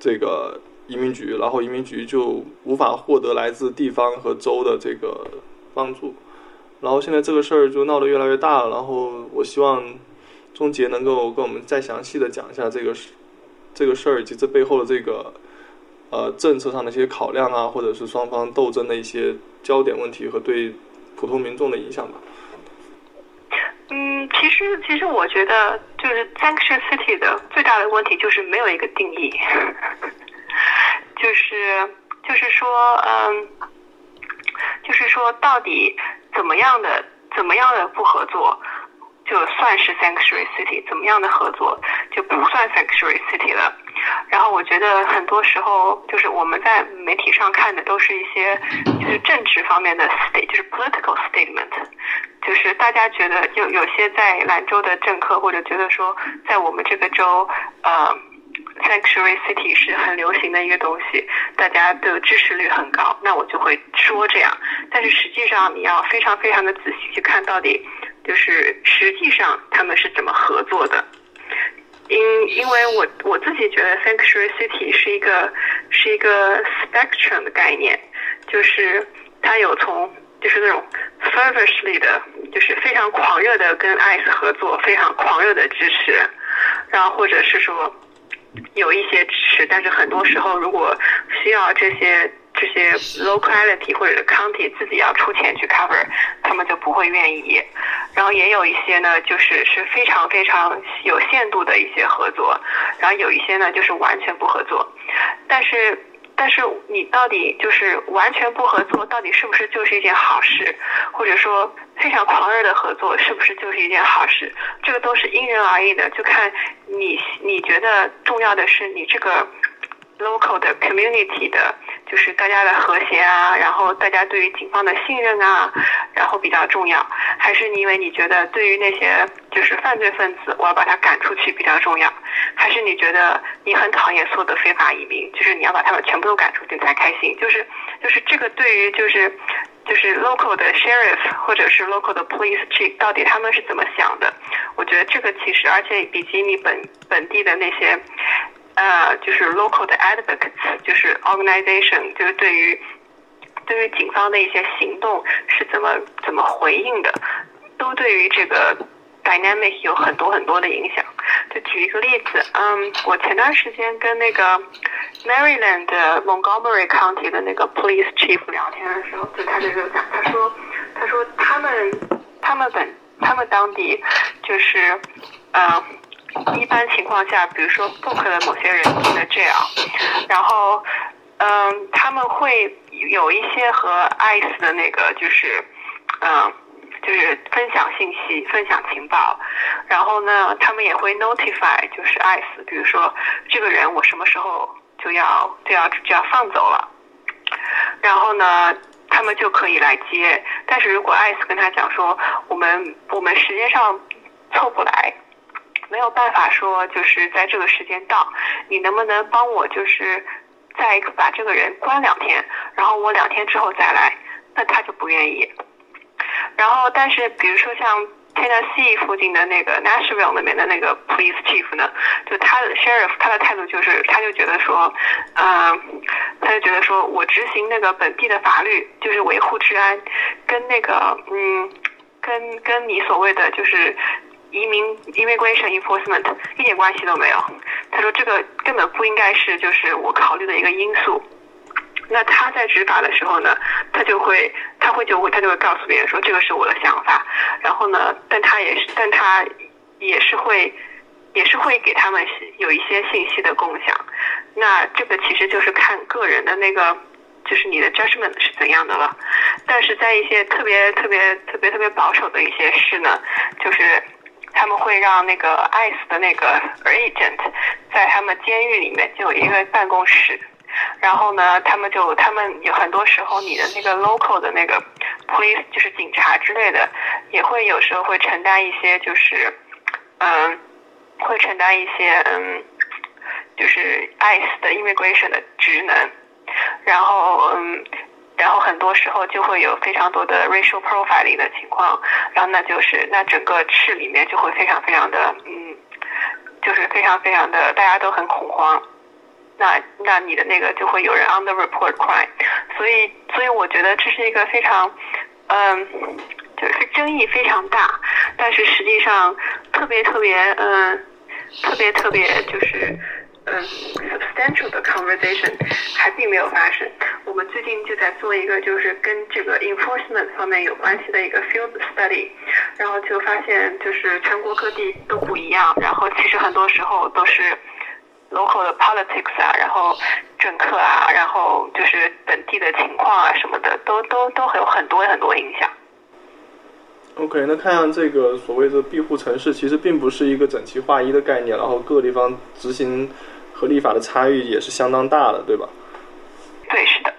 这个移民局，然后移民局就无法获得来自地方和州的这个帮助。然后现在这个事儿就闹得越来越大了。然后我希望钟杰能够跟我们再详细的讲一下这个事这个事儿以及这背后的这个呃政策上的一些考量啊，或者是双方斗争的一些焦点问题和对普通民众的影响吧。嗯，其实其实我觉得就是 Sanction City 的最大的问题就是没有一个定义，就是就是说，嗯，就是说到底怎么样的怎么样的不合作就算是 Sanctuary City，怎么样的合作就不算 Sanctuary City 了。然后我觉得很多时候就是我们在媒体上看的都是一些就是政治方面的 state，就是 political statement。就是大家觉得有有些在兰州的政客或者觉得说在我们这个州，呃，sanctuary city 是很流行的一个东西，大家的支持率很高，那我就会说这样。但是实际上你要非常非常的仔细去看到底，就是实际上他们是怎么合作的。因因为我我自己觉得 sanctuary city 是一个是一个 spectrum 的概念，就是它有从。就是那种 fervently 的，就是非常狂热的跟 ICE 合作，非常狂热的支持，然后或者是说有一些支持，但是很多时候如果需要这些这些 locality 或者 county 自己要出钱去 cover，他们就不会愿意。然后也有一些呢，就是是非常非常有限度的一些合作，然后有一些呢就是完全不合作，但是。但是你到底就是完全不合作，到底是不是就是一件好事？或者说非常狂热的合作，是不是就是一件好事？这个都是因人而异的，就看你你觉得重要的是你这个 local 的 community 的。就是大家的和谐啊，然后大家对于警方的信任啊，然后比较重要，还是你因为你觉得对于那些就是犯罪分子，我要把他赶出去比较重要，还是你觉得你很讨厌所有的非法移民，就是你要把他们全部都赶出去才开心？就是就是这个对于就是就是 local 的 sheriff 或者是 local 的 police chief 到底他们是怎么想的？我觉得这个其实而且以及你本本地的那些。呃，就是 local 的 advocates，就是 organization，就是对于对于警方的一些行动是怎么怎么回应的，都对于这个 dynamic 有很多很多的影响。就举一个例子，嗯，我前段时间跟那个 Maryland Montgomery County 的那个 police chief 聊天的时候，就他就讲，他说，他说他们他们本他们当地就是，嗯。一般情况下，比如说 book 的某些人进了 jail，然后，嗯，他们会有一些和 ICE 的那个就是，嗯，就是分享信息、分享情报，然后呢，他们也会 notify 就是 ICE，比如说这个人我什么时候就要就要就要放走了，然后呢，他们就可以来接。但是如果 ICE 跟他讲说，我们我们时间上凑不来。没有办法说，就是在这个时间到，你能不能帮我，就是再把这个人关两天，然后我两天之后再来，那他就不愿意。然后，但是比如说像 Tena C 附近的那个 Nashville 那边的那个 Police Chief 呢，就他的 Sheriff 他的态度就是，他就觉得说，嗯，他就觉得说我执行那个本地的法律，就是维护治安，跟那个嗯，跟跟你所谓的就是移民 Immigration Enforcement 一点关系都没有。他说这个根本不应该是就是我考虑的一个因素。那他在执法的时候呢，他就会，他会就会，他就会告诉别人说这个是我的想法，然后呢，但他也是，但他也是会，也是会给他们有一些信息的共享。那这个其实就是看个人的那个，就是你的 judgment 是怎样的了。但是在一些特别特别特别特别保守的一些事呢，就是他们会让那个 ICE 的那个 agent 在他们监狱里面就有一个办公室。然后呢，他们就他们有很多时候，你的那个 local 的那个 police 就是警察之类的，也会有时候会承担一些，就是嗯，会承担一些嗯，就是 ICE 的 immigration 的职能。然后嗯，然后很多时候就会有非常多的 racial profiling 的情况。然后那就是那整个市里面就会非常非常的嗯，就是非常非常的大家都很恐慌。那那你的那个就会有人 under report crime，所以所以我觉得这是一个非常，嗯，就是争议非常大，但是实际上特别特别嗯，特别特别就是嗯 substantial 的 conversation 还并没有发生。我们最近就在做一个就是跟这个 enforcement 方面有关系的一个 field study，然后就发现就是全国各地都不一样，然后其实很多时候都是。local 的 politics 啊，然后政客啊，然后就是本地的情况啊什么的，都都都会有很多很多影响。OK，那看样这个所谓的庇护城市，其实并不是一个整齐划一的概念，然后各个地方执行和立法的差异也是相当大的，对吧？对，是的。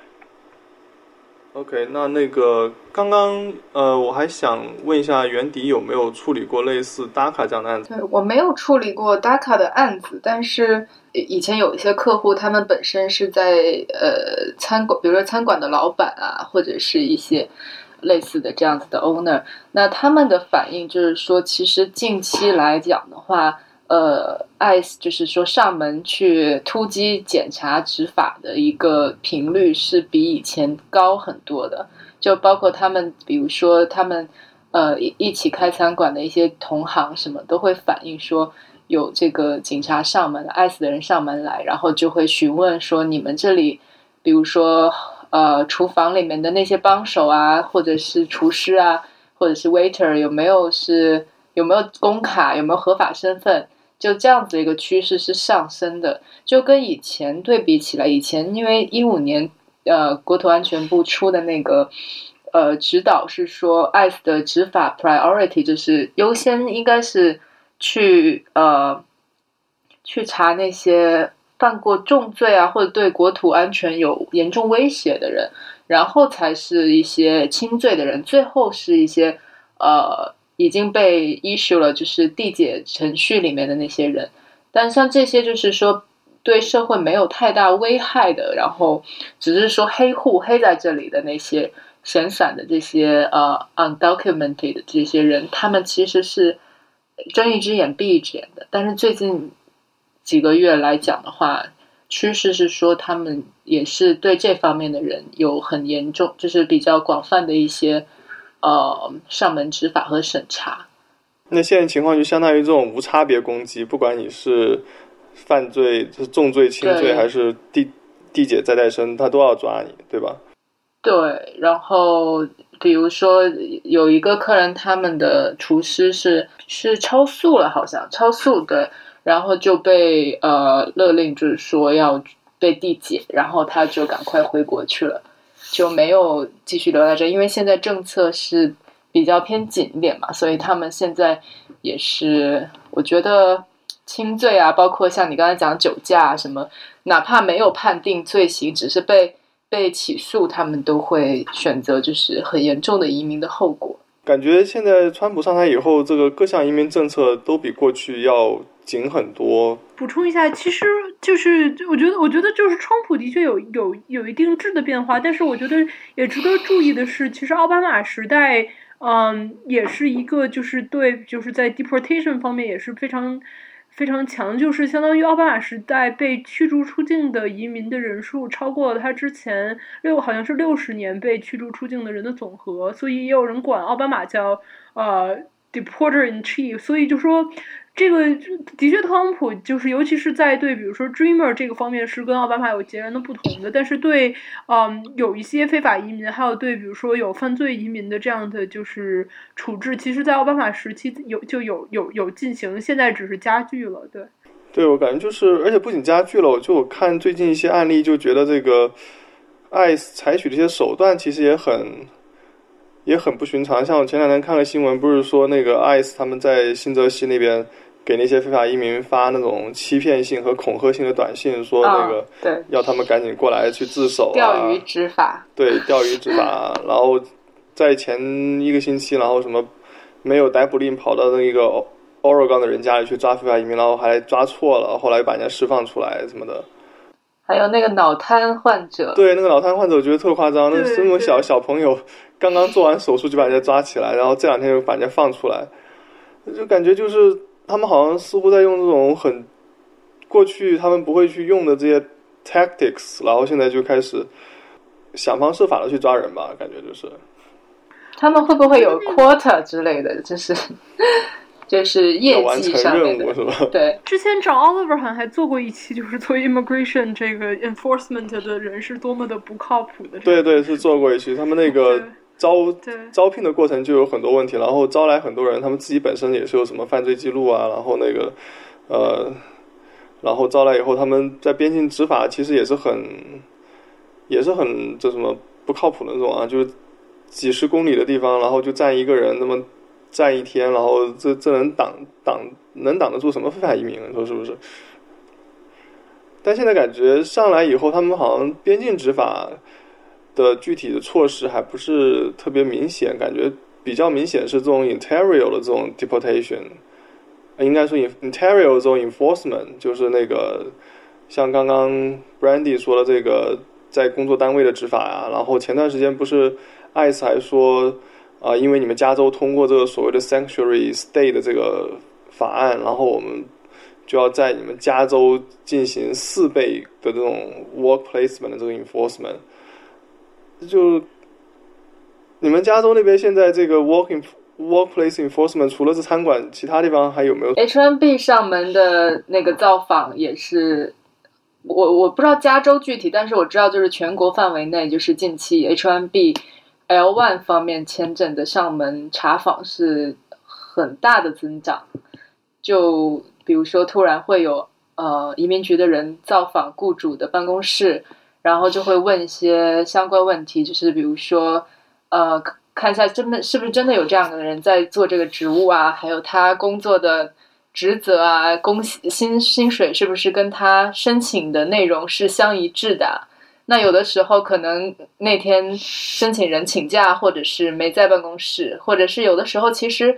OK，那那个刚刚呃，我还想问一下，袁迪有没有处理过类似 DACA 这样的案子？对我没有处理过 DACA 的案子，但是以前有一些客户，他们本身是在呃餐馆，比如说餐馆的老板啊，或者是一些类似的这样子的 owner，那他们的反应就是说，其实近期来讲的话。呃，ICE 就是说上门去突击检查执法的一个频率是比以前高很多的，就包括他们，比如说他们呃一一起开餐馆的一些同行什么都会反映说有这个警察上门，ICE 的人上门来，然后就会询问说你们这里，比如说呃厨房里面的那些帮手啊，或者是厨师啊，或者是 waiter 有没有是有没有工卡，有没有合法身份。就这样子的一个趋势是上升的，就跟以前对比起来，以前因为一五年呃国土安全部出的那个呃指导是说，ICE 的执法 priority 就是优先应该是去呃去查那些犯过重罪啊或者对国土安全有严重威胁的人，然后才是一些轻罪的人，最后是一些呃。已经被 issue 了，就是递解程序里面的那些人，但像这些就是说对社会没有太大危害的，然后只是说黑户黑在这里的那些闲散的这些呃 undocumented 的这些人，他们其实是睁一只眼闭一只眼的。但是最近几个月来讲的话，趋势是说他们也是对这方面的人有很严重，就是比较广泛的一些。呃，上门执法和审查，那现在情况就相当于这种无差别攻击，不管你是犯罪是重罪轻罪还是递递解再再生，他都要抓你，对吧？对，然后比如说有一个客人，他们的厨师是是超速了，好像超速对，然后就被呃勒令就是说要被递解，然后他就赶快回国去了。就没有继续留在这，因为现在政策是比较偏紧一点嘛，所以他们现在也是，我觉得轻罪啊，包括像你刚才讲酒驾什么，哪怕没有判定罪行，只是被被起诉，他们都会选择就是很严重的移民的后果。感觉现在川普上台以后，这个各项移民政策都比过去要紧很多。补充一下，其实就是我觉得，我觉得就是川普的确有有有一定质的变化，但是我觉得也值得注意的是，其实奥巴马时代，嗯，也是一个就是对就是在 deportation 方面也是非常。非常强，就是相当于奥巴马时代被驱逐出境的移民的人数超过了他之前六好像是六十年被驱逐出境的人的总和，所以也有人管奥巴马叫呃 deporter in chief，所以就说。这个的确，特朗普就是，尤其是在对比如说 Dreamer 这个方面是跟奥巴马有截然的不同的。但是对，嗯，有一些非法移民，还有对比如说有犯罪移民的这样的就是处置，其实，在奥巴马时期有就有有有进行，现在只是加剧了。对，对我感觉就是，而且不仅加剧了，我就我看最近一些案例，就觉得这个 ICE 采取的一些手段其实也很也很不寻常。像我前两天看了新闻，不是说那个 ICE 他们在新泽西那边。给那些非法移民发那种欺骗性和恐吓性的短信，说那个对要他们赶紧过来去自首啊，钓鱼执法，对钓鱼执法。然后在前一个星期，然后什么没有逮捕令，跑到那个 Oregon 的人家里去抓非法移民，然后还抓错了，后来把人家释放出来什么的。还有那个脑瘫患者，对那个脑瘫患者，我觉得特夸张，那这么小小朋友刚刚做完手术就把人家抓起来，然后这两天又把人家放出来，就感觉就是。他们好像似乎在用这种很过去他们不会去用的这些 tactics，然后现在就开始想方设法的去抓人吧，感觉就是。他们会不会有 quota 之类的？就是就是业绩上任务是吧？对。之前找 Oliver 好像还做过一期，就是做 immigration 这个 enforcement 的人是多么的不靠谱的。对对，是做过一期，他们那个。招招聘的过程就有很多问题，然后招来很多人，他们自己本身也是有什么犯罪记录啊，然后那个，呃，然后招来以后，他们在边境执法其实也是很，也是很这什么不靠谱的那种啊，就是几十公里的地方，然后就站一个人，那么站一天，然后这这能挡挡能挡得住什么非法移民？你说是不是？但现在感觉上来以后，他们好像边境执法。的具体的措施还不是特别明显，感觉比较明显是这种 interior 的这种 deportation，应该说 interior 这种 enforcement，就是那个像刚刚 Brandy 说的这个在工作单位的执法呀。然后前段时间不是 ICE 还说啊，因为你们加州通过这个所谓的 sanctuary state 的这个法案，然后我们就要在你们加州进行四倍的这种 work placement 的这个 enforcement。就你们加州那边现在这个 working workplace enforcement 除了是餐馆，其他地方还有没有？H1B 上门的那个造访也是，我我不知道加州具体，但是我知道就是全国范围内，就是近期 H1B L1 方面签证的上门查访是很大的增长。就比如说，突然会有呃移民局的人造访雇主的办公室。然后就会问一些相关问题，就是比如说，呃，看一下真的是不是真的有这样的人在做这个职务啊？还有他工作的职责啊，工薪薪水是不是跟他申请的内容是相一致的？那有的时候可能那天申请人请假，或者是没在办公室，或者是有的时候其实，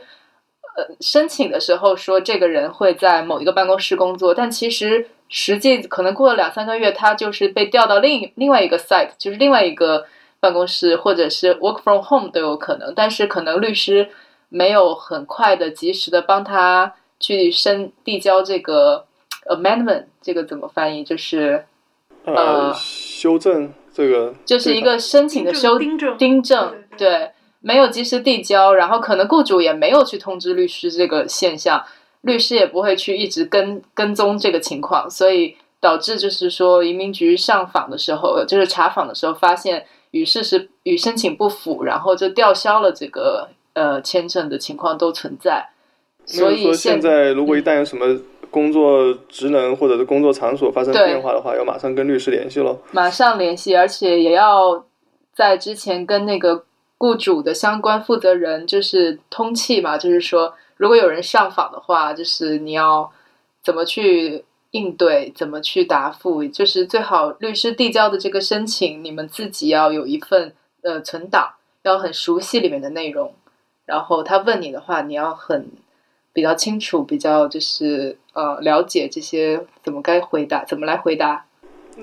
呃，申请的时候说这个人会在某一个办公室工作，但其实。实际可能过了两三个月，他就是被调到另另外一个 site，就是另外一个办公室，或者是 work from home 都有可能。但是可能律师没有很快的、及时的帮他去申递交这个 amendment，这个怎么翻译？就是呃，修正这个，就是一个申请的修订正，对，没有及时递交，然后可能雇主也没有去通知律师这个现象。律师也不会去一直跟跟踪这个情况，所以导致就是说移民局上访的时候，就是查访的时候，发现与事实与申请不符，然后就吊销了这个呃签证的情况都存在。所以说现在如果一旦有什么工作职能或者是工作场所发生变化的话，要马上跟律师联系喽。马上联系，而且也要在之前跟那个雇主的相关负责人就是通气嘛，就是说。如果有人上访的话，就是你要怎么去应对，怎么去答复，就是最好律师递交的这个申请，你们自己要有一份呃存档，要很熟悉里面的内容。然后他问你的话，你要很比较清楚，比较就是呃了解这些怎么该回答，怎么来回答。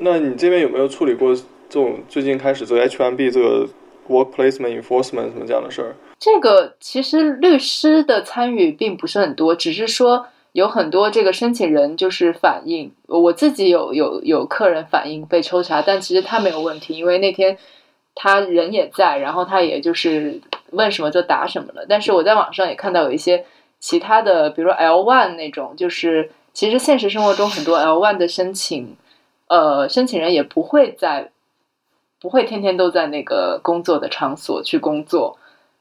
那你这边有没有处理过这种最近开始做 H1B 这个 work placement enforcement 什么这样的事儿？这个其实律师的参与并不是很多，只是说有很多这个申请人就是反映，我自己有有有客人反映被抽查，但其实他没有问题，因为那天他人也在，然后他也就是问什么就答什么了。但是我在网上也看到有一些其他的，比如说 L one 那种，就是其实现实生活中很多 L one 的申请，呃，申请人也不会在不会天天都在那个工作的场所去工作。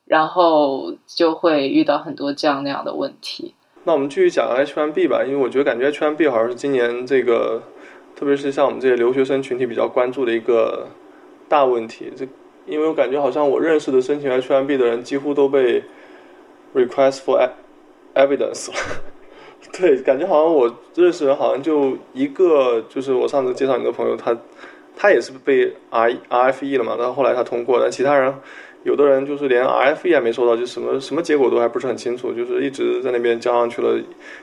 然后就会遇到很多这样那样的问题。那我们继续讲 H1B 吧，因为我觉得感觉 H1B 好像是今年这个，特别是像我们这些留学生群体比较关注的一个大问题。这因为我感觉好像我认识的申请 H1B 的人几乎都被 request for evidence 了。对，感觉好像我认识人好像就一个，就是我上次介绍你的朋友，他他也是被 R RFE 了嘛，但后来他通过，但其他人。有的人就是连 RFE 还没收到，就什么什么结果都还不是很清楚，就是一直在那边交上去了，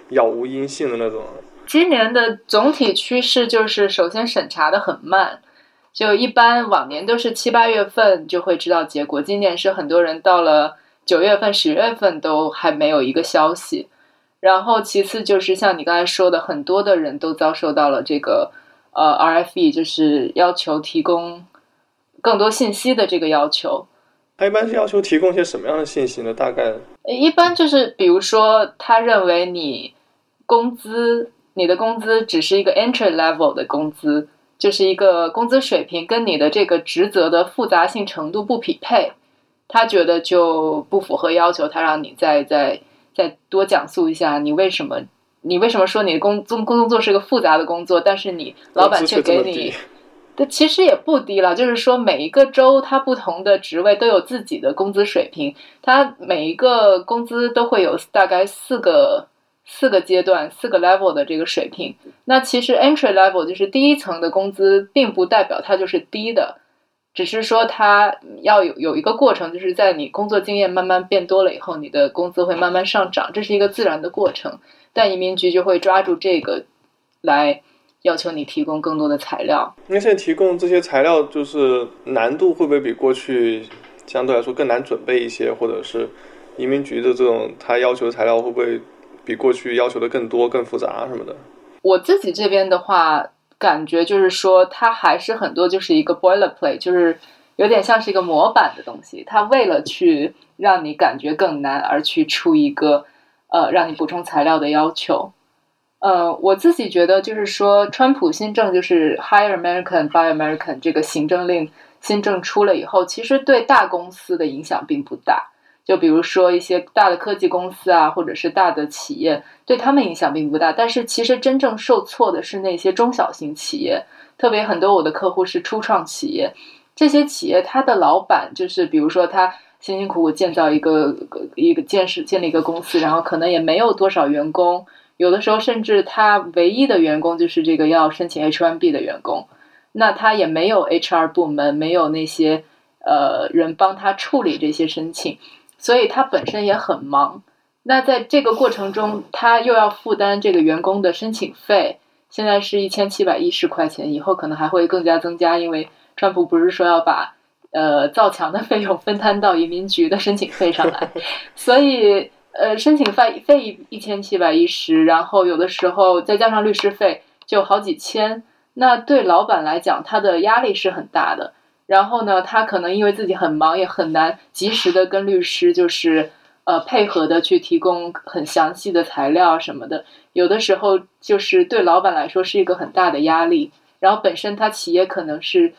杳无音信的那种。今年的总体趋势就是，首先审查的很慢，就一般往年都是七八月份就会知道结果，今年是很多人到了九月份、十月份都还没有一个消息。然后其次就是像你刚才说的，很多的人都遭受到了这个呃 RFE，就是要求提供更多信息的这个要求。他一般是要求提供些什么样的信息呢？大概一般就是，比如说，他认为你工资，你的工资只是一个 entry level 的工资，就是一个工资水平跟你的这个职责的复杂性程度不匹配，他觉得就不符合要求，他让你再再再多讲述一下你为什么，你为什么说你的工工工作是个复杂的工作，但是你老板却给你。这其实也不低了，就是说每一个州它不同的职位都有自己的工资水平，它每一个工资都会有大概四个四个阶段、四个 level 的这个水平。那其实 entry level 就是第一层的工资，并不代表它就是低的，只是说它要有有一个过程，就是在你工作经验慢慢变多了以后，你的工资会慢慢上涨，这是一个自然的过程。但移民局就会抓住这个来。要求你提供更多的材料。那现在提供这些材料，就是难度会不会比过去相对来说更难准备一些？或者是移民局的这种他要求的材料会不会比过去要求的更多、更复杂什么的？我自己这边的话，感觉就是说，它还是很多就是一个 boilerplate，就是有点像是一个模板的东西。它为了去让你感觉更难，而去出一个呃让你补充材料的要求。呃，我自己觉得就是说，川普新政就是 Hire American, by American 这个行政令新政出了以后，其实对大公司的影响并不大。就比如说一些大的科技公司啊，或者是大的企业，对他们影响并不大。但是其实真正受挫的是那些中小型企业，特别很多我的客户是初创企业，这些企业它的老板就是比如说他辛辛苦苦建造一个一个建设建立一个公司，然后可能也没有多少员工。有的时候，甚至他唯一的员工就是这个要申请 H1B 的员工，那他也没有 HR 部门，没有那些呃人帮他处理这些申请，所以他本身也很忙。那在这个过程中，他又要负担这个员工的申请费，现在是一千七百一十块钱，以后可能还会更加增加，因为川普不是说要把呃造墙的费用分摊到移民局的申请费上来，所以。呃，申请费费一一千七百一十，然后有的时候再加上律师费，就好几千。那对老板来讲，他的压力是很大的。然后呢，他可能因为自己很忙，也很难及时的跟律师就是呃配合的去提供很详细的材料什么的。有的时候就是对老板来说是一个很大的压力。然后本身他企业可能是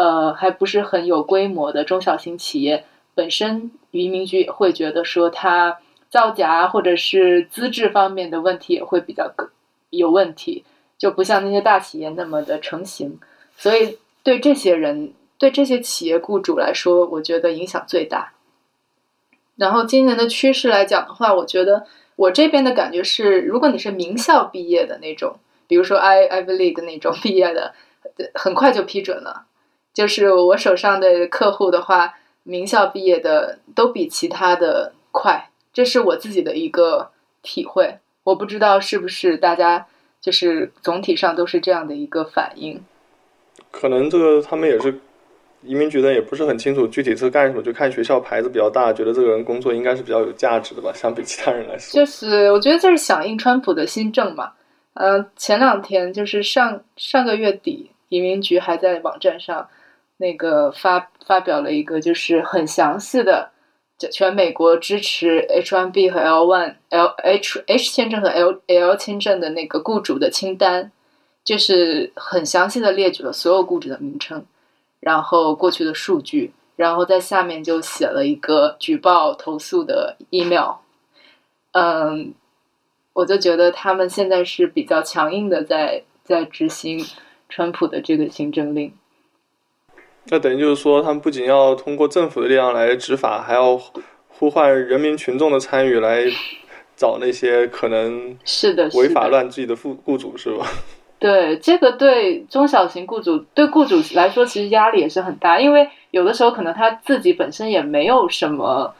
呃还不是很有规模的中小型企业，本身移民局也会觉得说他。造假或者是资质方面的问题也会比较有问题，就不像那些大企业那么的成型，所以对这些人、对这些企业雇主来说，我觉得影响最大。然后今年的趋势来讲的话，我觉得我这边的感觉是，如果你是名校毕业的那种，比如说 I Ivy League 那种毕业的，很快就批准了。就是我手上的客户的话，名校毕业的都比其他的快。这是我自己的一个体会，我不知道是不是大家就是总体上都是这样的一个反应。可能这个他们也是移民局的也不是很清楚具体是干什么，就看学校牌子比较大，觉得这个人工作应该是比较有价值的吧，相比其他人来说。就是我觉得这是响应川普的新政嘛。呃，前两天就是上上个月底，移民局还在网站上那个发发表了一个就是很详细的，全美国支持 H1B 和 L1 L H H 签证和 L L 签证的那个雇主的清单，就是很详细的列举了所有雇主的名称。然后过去的数据，然后在下面就写了一个举报投诉的 email。嗯，我就觉得他们现在是比较强硬的，在在执行川普的这个行政令。那等于就是说，他们不仅要通过政府的力量来执法，还要呼唤人民群众的参与，来找那些可能是的违法乱纪的雇雇主，是吧？对这个，对中小型雇主，对雇主来说，其实压力也是很大，因为有的时候可能他自己本身也没有什么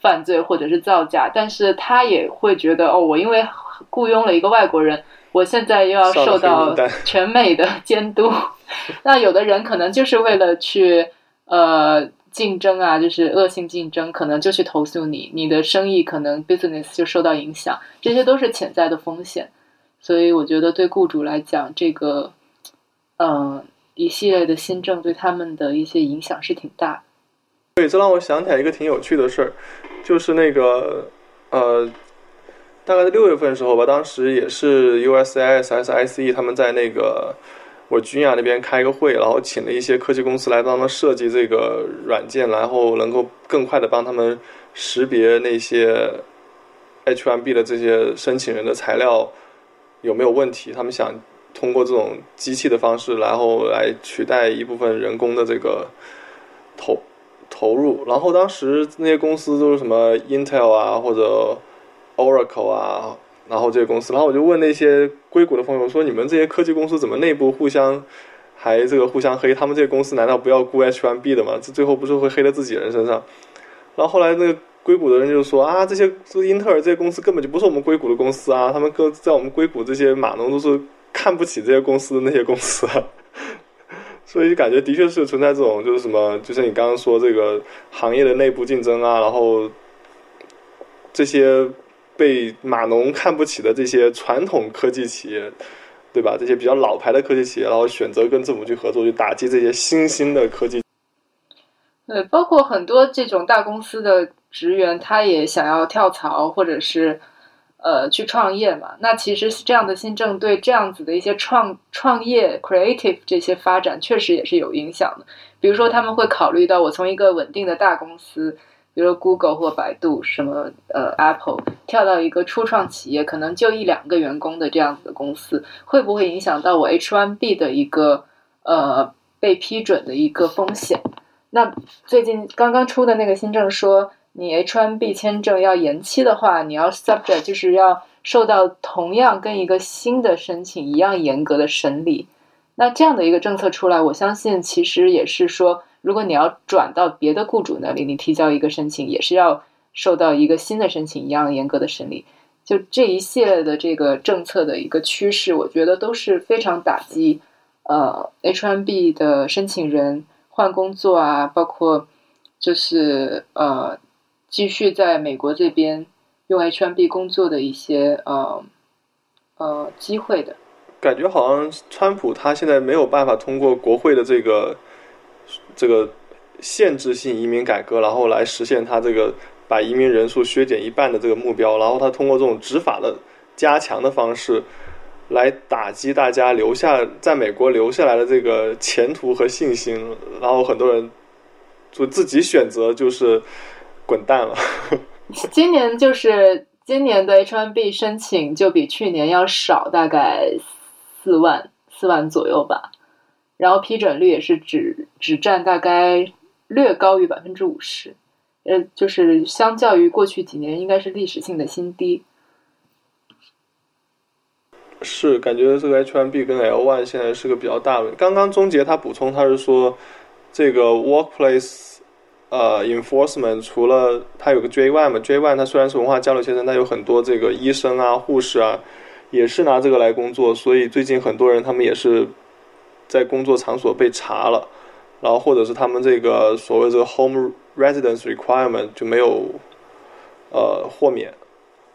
犯罪或者是造假，但是他也会觉得，哦，我因为雇佣了一个外国人，我现在又要受到全美的监督。那有的人可能就是为了去呃竞争啊，就是恶性竞争，可能就去投诉你，你的生意可能 business 就受到影响，这些都是潜在的风险。所以我觉得对雇主来讲，这个，嗯，一系列的新政对他们的一些影响是挺大。对，这让我想起来一个挺有趣的事儿，就是那个，呃，大概在六月份的时候吧，当时也是 USIS、SIC 他们在那个我军亚那边开个会，然后请了一些科技公司来帮他们设计这个软件，然后能够更快的帮他们识别那些 H1B 的这些申请人的材料。有没有问题？他们想通过这种机器的方式，然后来取代一部分人工的这个投投入。然后当时那些公司都是什么 Intel 啊，或者 Oracle 啊，然后这些公司。然后我就问那些硅谷的朋友说：“你们这些科技公司怎么内部互相还这个互相黑？他们这些公司难道不要雇 H1B 的吗？这最后不是会黑在自己人身上？”然后后来那个。硅谷的人就说啊，这些这英特尔这些公司根本就不是我们硅谷的公司啊，他们各在我们硅谷这些码农都是看不起这些公司的那些公司，所以感觉的确是存在这种就是什么，就像你刚刚说这个行业的内部竞争啊，然后这些被码农看不起的这些传统科技企业，对吧？这些比较老牌的科技企业，然后选择跟政府去合作，去打击这些新兴的科技。对，包括很多这种大公司的。职员他也想要跳槽，或者是呃去创业嘛？那其实这样的新政对这样子的一些创创业、creative 这些发展确实也是有影响的。比如说，他们会考虑到我从一个稳定的大公司，比如 Google 或百度什么呃 Apple，跳到一个初创企业，可能就一两个员工的这样子的公司，会不会影响到我 H1B 的一个呃被批准的一个风险？那最近刚刚出的那个新政说。你 H1B 签证要延期的话，你要 subject 就是要受到同样跟一个新的申请一样严格的审理。那这样的一个政策出来，我相信其实也是说，如果你要转到别的雇主那里，你提交一个申请，也是要受到一个新的申请一样严格的审理。就这一系列的这个政策的一个趋势，我觉得都是非常打击呃 H1B 的申请人换工作啊，包括就是呃。继续在美国这边用 H1B 工作的一些呃呃机会的感觉，好像川普他现在没有办法通过国会的这个这个限制性移民改革，然后来实现他这个把移民人数削减一半的这个目标，然后他通过这种执法的加强的方式来打击大家留下在美国留下来的这个前途和信心，然后很多人就自己选择就是。滚蛋了！今年就是今年的 H1B 申请就比去年要少大概四万四万左右吧，然后批准率也是只只占大概略高于百分之五十，呃，就是相较于过去几年应该是历史性的新低。是感觉这个 H1B 跟 L1 现在是个比较大的。刚刚终结他补充，他是说这个 Workplace。呃，enforcement 除了它有个 J one 嘛，J one 它虽然是文化交流签证，但有很多这个医生啊、护士啊，也是拿这个来工作，所以最近很多人他们也是在工作场所被查了，然后或者是他们这个所谓这个 home residence requirement 就没有呃豁免，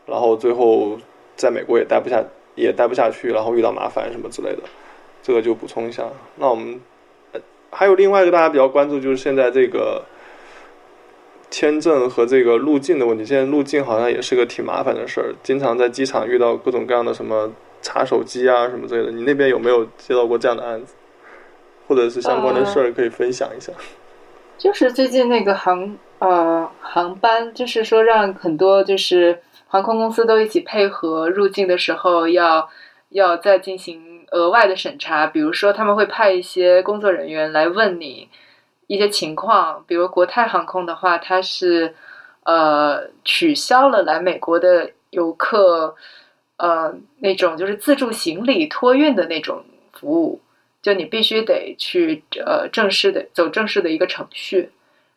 然后最后在美国也待不下也待不下去，然后遇到麻烦什么之类的，这个就补充一下。那我们还有另外一个大家比较关注就是现在这个签证和这个入境的问题，现在入境好像也是个挺麻烦的事儿，经常在机场遇到各种各样的什么查手机啊什么之类的。你那边有没有接到过这样的案子？或者是相关的事儿可以分享一下。就是最近那个航呃航班，就是说让很多就是航空公司都一起配合入境的时候，要要再进行额外的审查。比如说他们会派一些工作人员来问你一些情况。比如国泰航空的话，它是呃取消了来美国的游客呃那种就是自助行李托运的那种服务。就你必须得去呃正式的走正式的一个程序，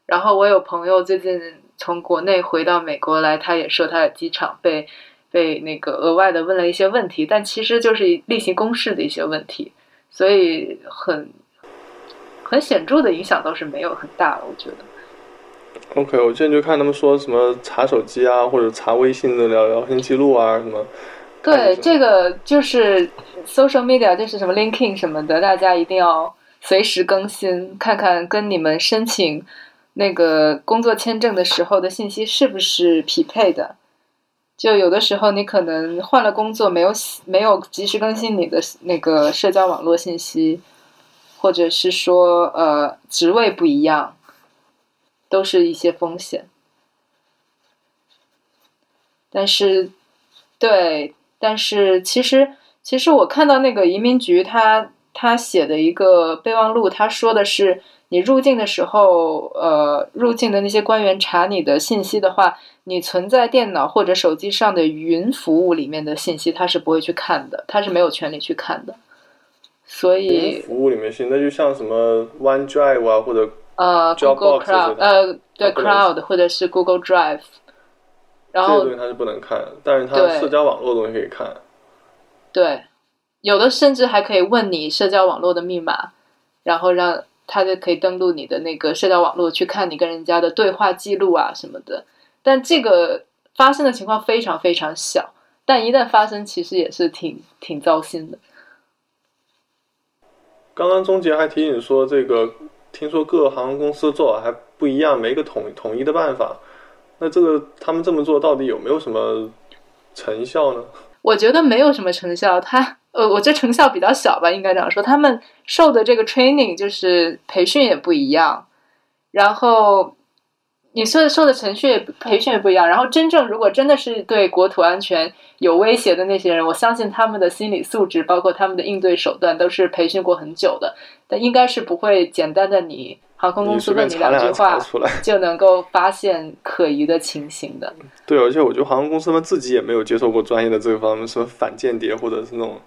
然后我有朋友最近从国内回到美国来，他也说他在机场被被那个额外的问了一些问题，但其实就是例行公事的一些问题，所以很很显著的影响倒是没有很大了，我觉得。OK，我之前就看他们说什么查手机啊，或者查微信的聊聊天记录啊什么。对，这个就是 social media，就是什么 linking 什么的，大家一定要随时更新，看看跟你们申请那个工作签证的时候的信息是不是匹配的。就有的时候你可能换了工作，没有没有及时更新你的那个社交网络信息，或者是说呃职位不一样，都是一些风险。但是，对。但是其实，其实我看到那个移民局他他写的一个备忘录，他说的是，你入境的时候，呃，入境的那些官员查你的信息的话，你存在电脑或者手机上的云服务里面的信息，他是不会去看的，他是没有权利去看的。所以服务里面信，那就像什么 OneDrive 啊，或者呃 Google Cloud，呃对 Cloud 或者是 Google Drive。然后这个东西它是不能看，但是它社交网络的东西可以看。对，有的甚至还可以问你社交网络的密码，然后让他就可以登录你的那个社交网络去看你跟人家的对话记录啊什么的。但这个发生的情况非常非常小，但一旦发生，其实也是挺挺糟心的。刚刚钟杰还提醒说，这个听说各个航空公司做法还不一样，没个统统一的办法。那这个他们这么做到底有没有什么成效呢？我觉得没有什么成效。他呃，我这成效比较小吧，应该这样说。他们受的这个 training 就是培训也不一样，然后你受受的程序培训也不一样。然后真正如果真的是对国土安全有威胁的那些人，我相信他们的心理素质，包括他们的应对手段，都是培训过很久的。但应该是不会简单的你。航空公司问你两句话，就能够发现可疑的情形的。对，而且我觉得航空公司们自己也没有接受过专业的这个方面，什么反间谍或者是那种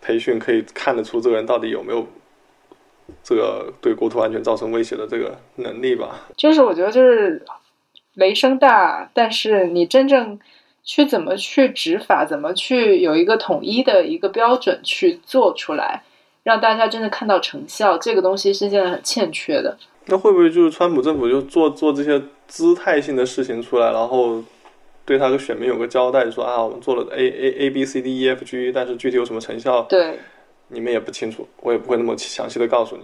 培训，可以看得出这个人到底有没有这个对国土安全造成威胁的这个能力吧。就是我觉得就是雷声大，但是你真正去怎么去执法，怎么去有一个统一的一个标准去做出来。让大家真的看到成效，这个东西是现在很欠缺的。那会不会就是川普政府就做做这些姿态性的事情出来，然后对他的选民有个交代，说啊，我们做了 A A A B C D E F G，但是具体有什么成效，对，你们也不清楚，我也不会那么详细的告诉你。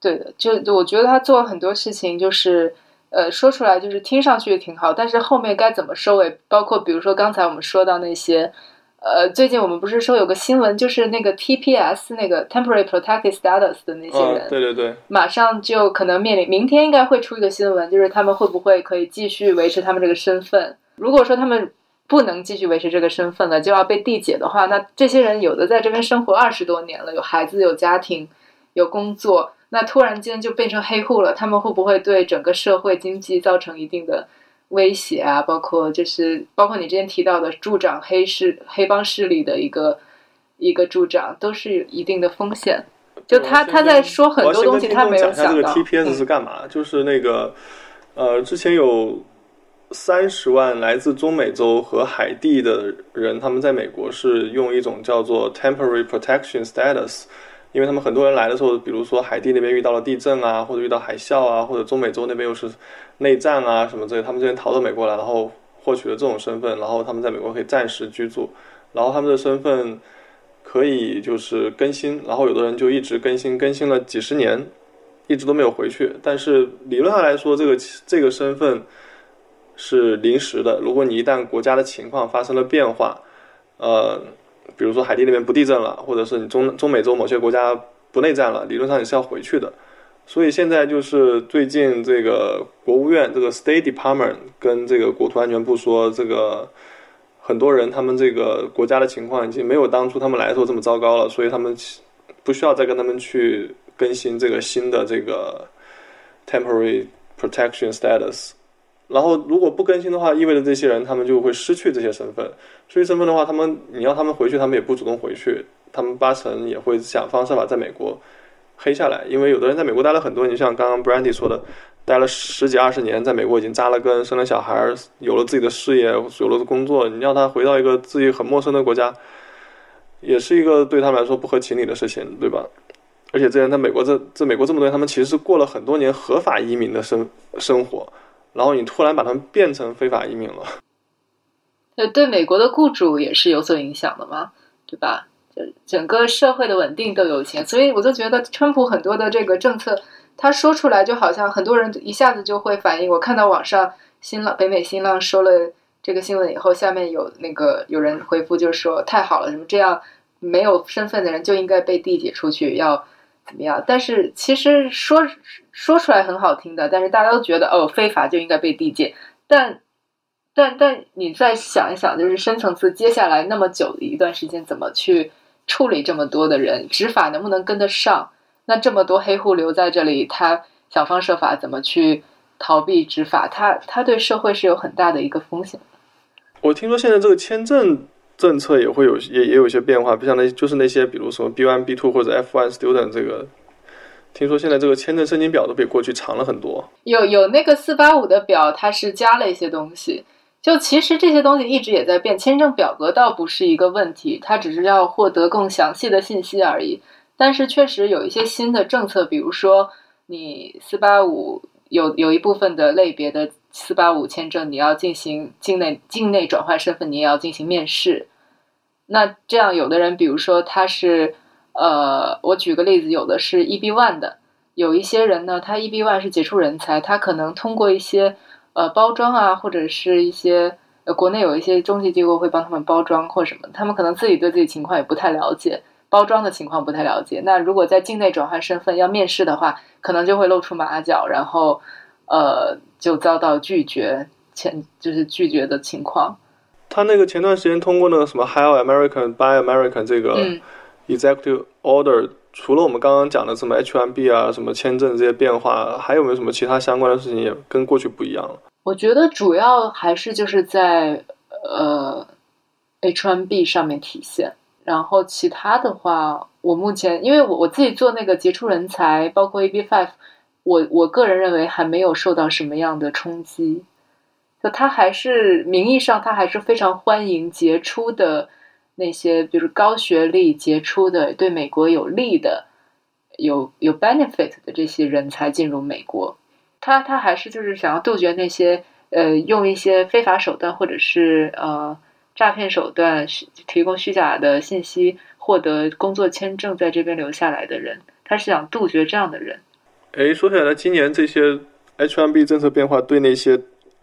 对的，就我觉得他做很多事情，就是呃，说出来就是听上去挺好，但是后面该怎么收尾，包括比如说刚才我们说到那些。呃，最近我们不是说有个新闻，就是那个 TPS 那个 Temporary Protected Status 的那些人，对对对，马上就可能面临，明天应该会出一个新闻，就是他们会不会可以继续维持他们这个身份？如果说他们不能继续维持这个身份了，就要被递解的话，那这些人有的在这边生活二十多年了，有孩子、有家庭、有工作，那突然间就变成黑户了，他们会不会对整个社会经济造成一定的？威胁啊，包括就是包括你之前提到的助长黑势黑帮势力的一个一个助长，都是有一定的风险。就他他在说很多东西，他没有想到。这个 TPS 是干嘛？就是那个呃，之前有三十万来自中美洲和海地的人，他们在美国是用一种叫做 Temporary Protection Status，因为他们很多人来的时候，比如说海地那边遇到了地震啊，或者遇到海啸啊，或者中美洲那边又是内战啊什么之类，他们这边逃到美国来，然后获取了这种身份，然后他们在美国可以暂时居住，然后他们的身份可以就是更新，然后有的人就一直更新，更新了几十年，一直都没有回去。但是理论上来说，这个这个身份是临时的，如果你一旦国家的情况发生了变化，呃。比如说海地那边不地震了，或者是你中中美洲某些国家不内战了，理论上你是要回去的。所以现在就是最近这个国务院这个 State Department 跟这个国土安全部说，这个很多人他们这个国家的情况已经没有当初他们来的时候这么糟糕了，所以他们不需要再跟他们去更新这个新的这个 Temporary Protection Status。然后，如果不更新的话，意味着这些人他们就会失去这些身份。失去身份的话，他们你要他们回去，他们也不主动回去，他们八成也会想方设法在美国黑下来。因为有的人在美国待了很多，你像刚刚 Brandy 说的，待了十几二十年，在美国已经扎了根，生了小孩，有了自己的事业，有了工作，你要他回到一个自己很陌生的国家，也是一个对他们来说不合情理的事情，对吧？而且这人在美国这这美国这么多年，他们其实是过了很多年合法移民的生生活。然后你突然把他们变成非法移民了，呃，对美国的雇主也是有所影响的嘛，对吧？整个社会的稳定都有钱，所以我就觉得川普很多的这个政策，他说出来就好像很多人一下子就会反应。我看到网上新浪北美新浪说了这个新闻以后，下面有那个有人回复，就是说太好了，什么这样没有身份的人就应该被递解出去，要。怎么样？但是其实说说出来很好听的，但是大家都觉得哦，非法就应该被递解。但但但你再想一想，就是深层次，接下来那么久的一段时间，怎么去处理这么多的人？执法能不能跟得上？那这么多黑户留在这里，他想方设法怎么去逃避执法？他他对社会是有很大的一个风险。我听说现在这个签证。政策也会有也也有一些变化，不像那就是那些比如什么 B one B two 或者 F one student 这个，听说现在这个签证申请表都比过去长了很多。有有那个四八五的表，它是加了一些东西。就其实这些东西一直也在变，签证表格倒不是一个问题，它只是要获得更详细的信息而已。但是确实有一些新的政策，比如说你四八五有有一部分的类别的。四八五签证，你要进行境内境内转换身份，你也要进行面试。那这样，有的人，比如说他是，呃，我举个例子，有的是 EB one 的，有一些人呢，他 EB one 是杰出人才，他可能通过一些呃包装啊，或者是一些呃国内有一些中介机构会帮他们包装或什么，他们可能自己对自己情况也不太了解，包装的情况不太了解。那如果在境内转换身份要面试的话，可能就会露出马脚，然后。呃，就遭到拒绝，前就是拒绝的情况。他那个前段时间通过那个什么 Hire American Buy American 这个 Executive Order，除了我们刚刚讲的什么 H1B 啊、什么签证这些变化，还有没有什么其他相关的事情也跟过去不一样了？我觉得主要还是就是在呃 H1B 上面体现，然后其他的话，我目前因为我我自己做那个杰出人才，包括 AB5。我我个人认为还没有受到什么样的冲击，就他还是名义上他还是非常欢迎杰出的那些，比如高学历、杰出的、对美国有利的、有有 benefit 的这些人才进入美国。他他还是就是想要杜绝那些呃用一些非法手段或者是呃诈骗手段提供虚假的信息获得工作签证在这边留下来的人，他是想杜绝这样的人。哎，说起来，今年这些 H1B 政策变化对那些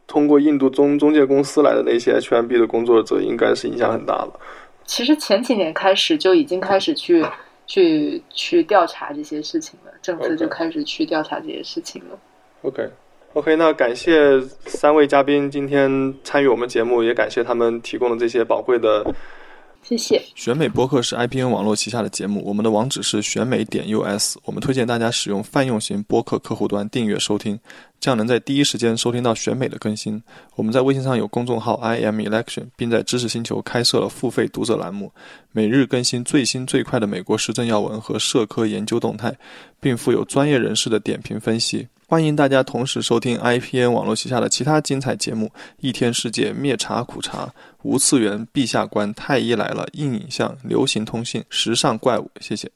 通过印度中中介公司来的那些 H1B 的工作者，应该是影响很大了。其实前几年开始就已经开始去去去调查这些事情了，政策就开始去调查这些事情了。OK，OK，那感谢三位嘉宾今天参与我们节目，也感谢他们提供的这些宝贵的。谢谢。选美播客是 IPN 网络旗下的节目，我们的网址是选美点 US。我们推荐大家使用泛用型播客客户端订阅收听，这样能在第一时间收听到选美的更新。我们在微信上有公众号 IM Election，并在知识星球开设了付费读者栏目，每日更新最新最快的美国时政要闻和社科研究动态，并附有专业人士的点评分析。欢迎大家同时收听 IPN 网络旗下的其他精彩节目：一天世界、灭茶苦茶、无次元、陛下观、太医来了、硬影像、流行通信、时尚怪物。谢谢。